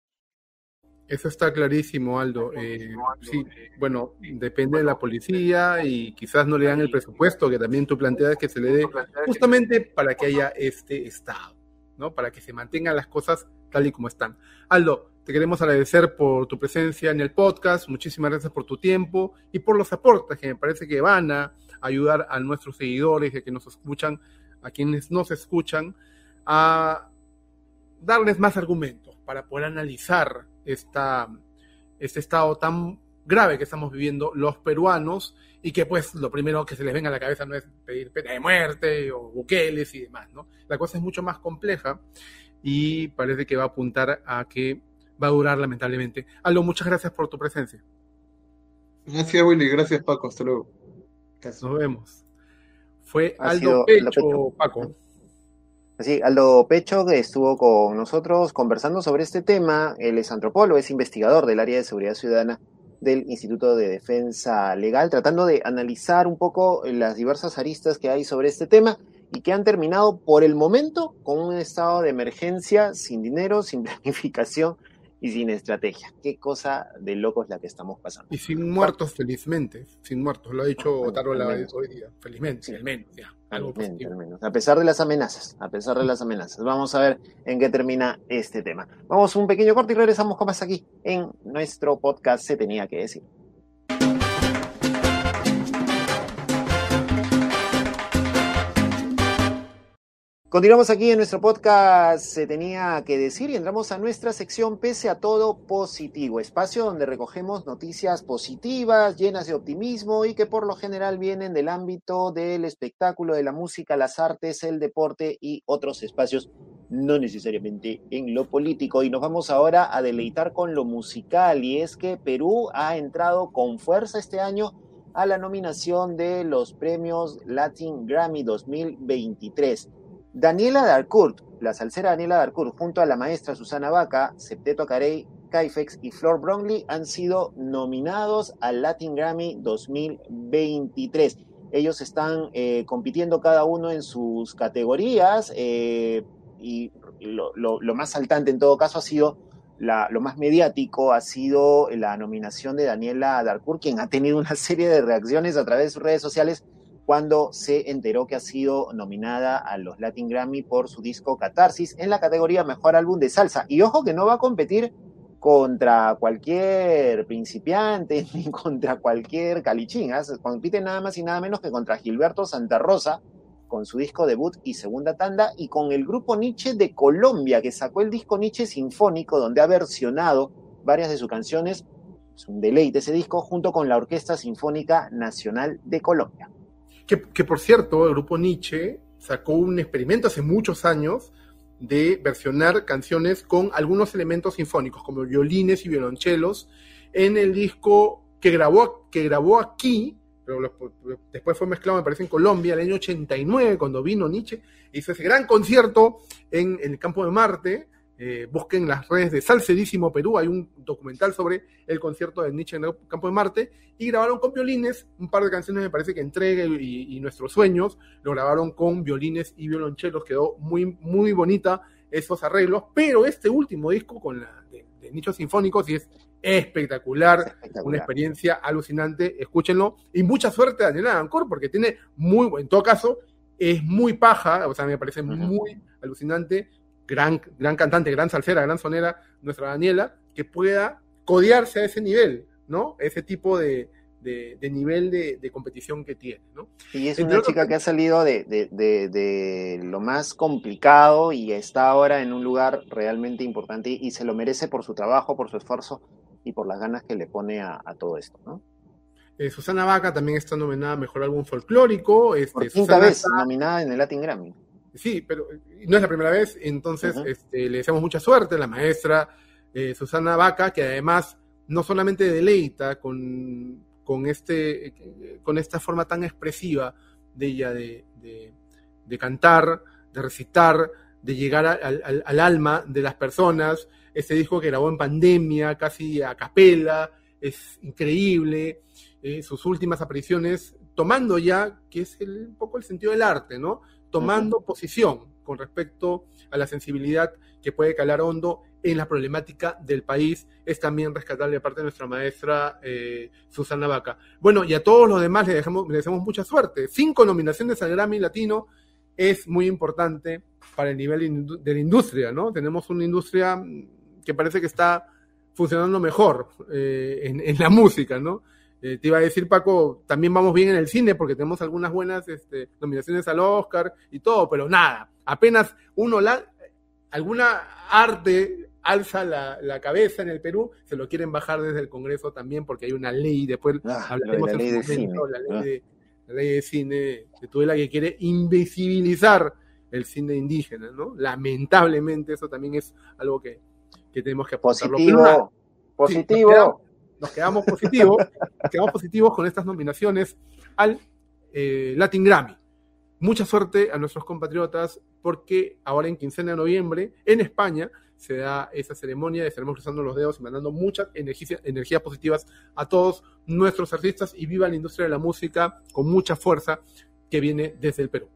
Eso está clarísimo, Aldo. Eh, sí, bueno, depende de la policía y quizás no le dan el presupuesto que también tú planteas que se le dé justamente para que haya este Estado, ¿no? Para que se mantengan las cosas tal y como están. Aldo, te queremos agradecer por tu presencia en el podcast, muchísimas gracias por tu tiempo y por los aportes que me parece que van a ayudar a nuestros seguidores, a que nos escuchan, a quienes nos escuchan, a darles más argumentos para poder analizar esta, este estado tan grave que estamos viviendo los peruanos y que pues lo primero que se les venga a la cabeza no es pedir pena de muerte o buqueles y demás, ¿no? La cosa es mucho más compleja y parece que va a apuntar a que va a durar lamentablemente. Aldo, muchas gracias por tu presencia. Gracias, Willy. Gracias, Paco. Hasta luego. Nos vemos. Fue Aldo Pecho, Paco. Sí, Aldo Pecho estuvo con nosotros conversando sobre este tema. Él es antropólogo, es investigador del área de seguridad ciudadana del Instituto de Defensa Legal, tratando de analizar un poco las diversas aristas que hay sobre este tema y que han terminado por el momento con un estado de emergencia sin dinero, sin <laughs> planificación y sin estrategia. Qué cosa de locos la que estamos pasando. Y sin muertos, felizmente. Sin muertos, lo ha dicho la hoy día. Felizmente, sí. al menos, ya. Algo Felizmente, al menos. A pesar de las amenazas, a pesar de las amenazas. Vamos a ver en qué termina este tema. Vamos a un pequeño corte y regresamos con más aquí en nuestro podcast Se Tenía que Decir. Continuamos aquí en nuestro podcast Se tenía que decir y entramos a nuestra sección Pese a todo positivo, espacio donde recogemos noticias positivas, llenas de optimismo y que por lo general vienen del ámbito del espectáculo, de la música, las artes, el deporte y otros espacios, no necesariamente en lo político. Y nos vamos ahora a deleitar con lo musical y es que Perú ha entrado con fuerza este año a la nominación de los premios Latin Grammy 2023. Daniela Darcourt, la salsera Daniela Darcourt, junto a la maestra Susana Vaca, Septeto Carey, Caifex y Flor Brownlee han sido nominados al Latin Grammy 2023. Ellos están eh, compitiendo cada uno en sus categorías eh, y lo, más saltante en todo caso ha sido, lo más mediático ha sido la nominación de Daniela Darcourt, quien ha tenido una serie de reacciones a través de sus redes sociales cuando se enteró que ha sido nominada a los Latin Grammy por su disco Catarsis en la categoría Mejor Álbum de Salsa. Y ojo que no va a competir contra cualquier principiante <laughs> ni contra cualquier calichín. ¿eh? Compite nada más y nada menos que contra Gilberto Santa Rosa con su disco debut y segunda tanda y con el grupo Nietzsche de Colombia que sacó el disco Nietzsche Sinfónico donde ha versionado varias de sus canciones. Es un deleite ese disco junto con la Orquesta Sinfónica Nacional de Colombia. Que, por cierto, el grupo Nietzsche sacó un experimento hace muchos años de versionar canciones con algunos elementos sinfónicos, como violines y violonchelos, en el disco que grabó, que grabó aquí, pero después fue mezclado, me parece, en Colombia, el año 89, cuando vino Nietzsche, hizo ese gran concierto en el campo de Marte, eh, busquen las redes de Salcedísimo Perú, hay un documental sobre el concierto de Nietzsche en el Campo de Marte, y grabaron con violines, un par de canciones me parece que Entregue y, y Nuestros Sueños, lo grabaron con violines y violonchelos, quedó muy, muy bonita esos arreglos, pero este último disco con la de, de Nichos Sinfónicos sí es espectacular, espectacular, una experiencia alucinante, escúchenlo, y mucha suerte a Daniela Ancor, porque tiene muy, en todo caso, es muy paja, o sea, me parece uh -huh. muy alucinante, gran, gran cantante, gran salsera, gran sonera, nuestra Daniela, que pueda codearse a ese nivel, ¿no? Ese tipo de, de, de nivel de, de, competición que tiene, ¿no? Y es Entre una chica que ha salido de, de, lo más complicado y está ahora en un lugar realmente importante y se lo merece por su trabajo, por su esfuerzo y por las ganas que le pone a, a todo esto, ¿no? Eh, Susana Vaca también está nominada a Mejor Álbum Folclórico. Este, por quinta Susana vez está... nominada en el Latin Grammy. Sí, pero no es la primera vez, entonces uh -huh. este, le deseamos mucha suerte a la maestra eh, Susana Vaca, que además no solamente deleita con, con, este, con esta forma tan expresiva de ella de, de, de cantar, de recitar, de llegar al, alma de las personas. Este disco que grabó en pandemia, casi a capela, es increíble. Eh, sus últimas apariciones, tomando ya, que es el, un poco el sentido del arte, ¿no? Tomando uh -huh. posición con respecto a la sensibilidad que puede calar hondo en la problemática del país, es también rescatable de parte de nuestra maestra eh, Susana Vaca. Bueno, y a todos los demás le, dejamos, le deseamos mucha suerte. Cinco nominaciones al Grammy Latino es muy importante para el nivel de la industria, ¿no? Tenemos una industria que parece que está funcionando mejor eh, en, en, la música, ¿no? Eh, te iba a decir, Paco, también vamos bien en el cine porque tenemos algunas buenas este, nominaciones al Oscar y todo, pero nada, apenas uno la, alguna arte alza la, cabeza en el Perú, se lo quieren bajar desde el Congreso también porque hay una ley, después ah, hablaremos la ley, de cine, la, ley de, la ley de cine de Tudela que quiere invisibilizar el cine indígena, ¿no? Lamentablemente eso también es algo que, tenemos que apuntarlo. Positivo, positivo. Nos, quedamos, positivos, nos quedamos positivos con estas nominaciones al eh, Latin Grammy. Mucha suerte a nuestros compatriotas porque ahora en quincena de noviembre en España se da esa ceremonia, estaremos cruzando los dedos y mandando muchas energías, energías positivas a todos nuestros artistas y viva la industria de la música con mucha fuerza que viene desde el Perú.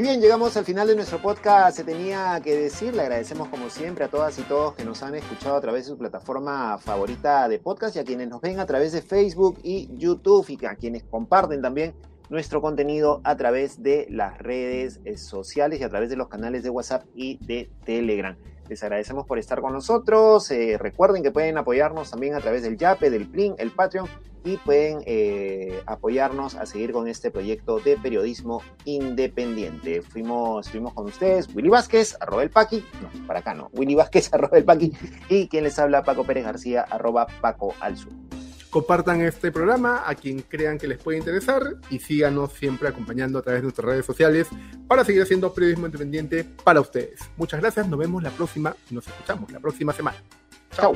Y bien, llegamos al final de nuestro podcast. Se tenía que decir, le agradecemos como siempre a todas y todos que nos han escuchado a través de su plataforma favorita de podcast y a quienes nos ven a través de Facebook y YouTube y a quienes comparten también nuestro contenido a través de las redes eh, sociales y a través de los canales de WhatsApp y de Telegram. Les agradecemos por estar con nosotros. Eh, recuerden que pueden apoyarnos también a través del Yape, del Plin, el Patreon y pueden eh, apoyarnos a seguir con este proyecto de periodismo independiente. Fuimos, estuvimos con ustedes, Willy Vázquez, arroba el Paqui, no, para acá no, Willy Vázquez, <laughs> arroba el Paqui, y quien les habla, Paco Pérez García, arroba Paco al Sur. Compartan este programa a quien crean que les puede interesar y síganos siempre acompañando a través de nuestras redes sociales para seguir haciendo periodismo independiente para ustedes. Muchas gracias, nos vemos la próxima nos escuchamos la próxima semana. Chao.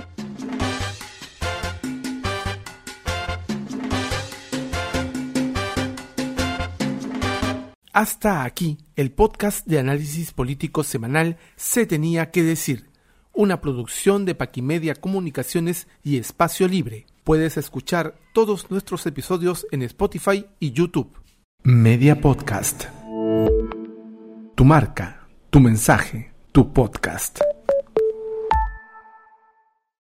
Hasta aquí el podcast de análisis político semanal Se tenía que decir, una producción de Paquimedia Comunicaciones y Espacio Libre. Puedes escuchar todos nuestros episodios en Spotify y YouTube. Media Podcast. Tu marca, tu mensaje, tu podcast.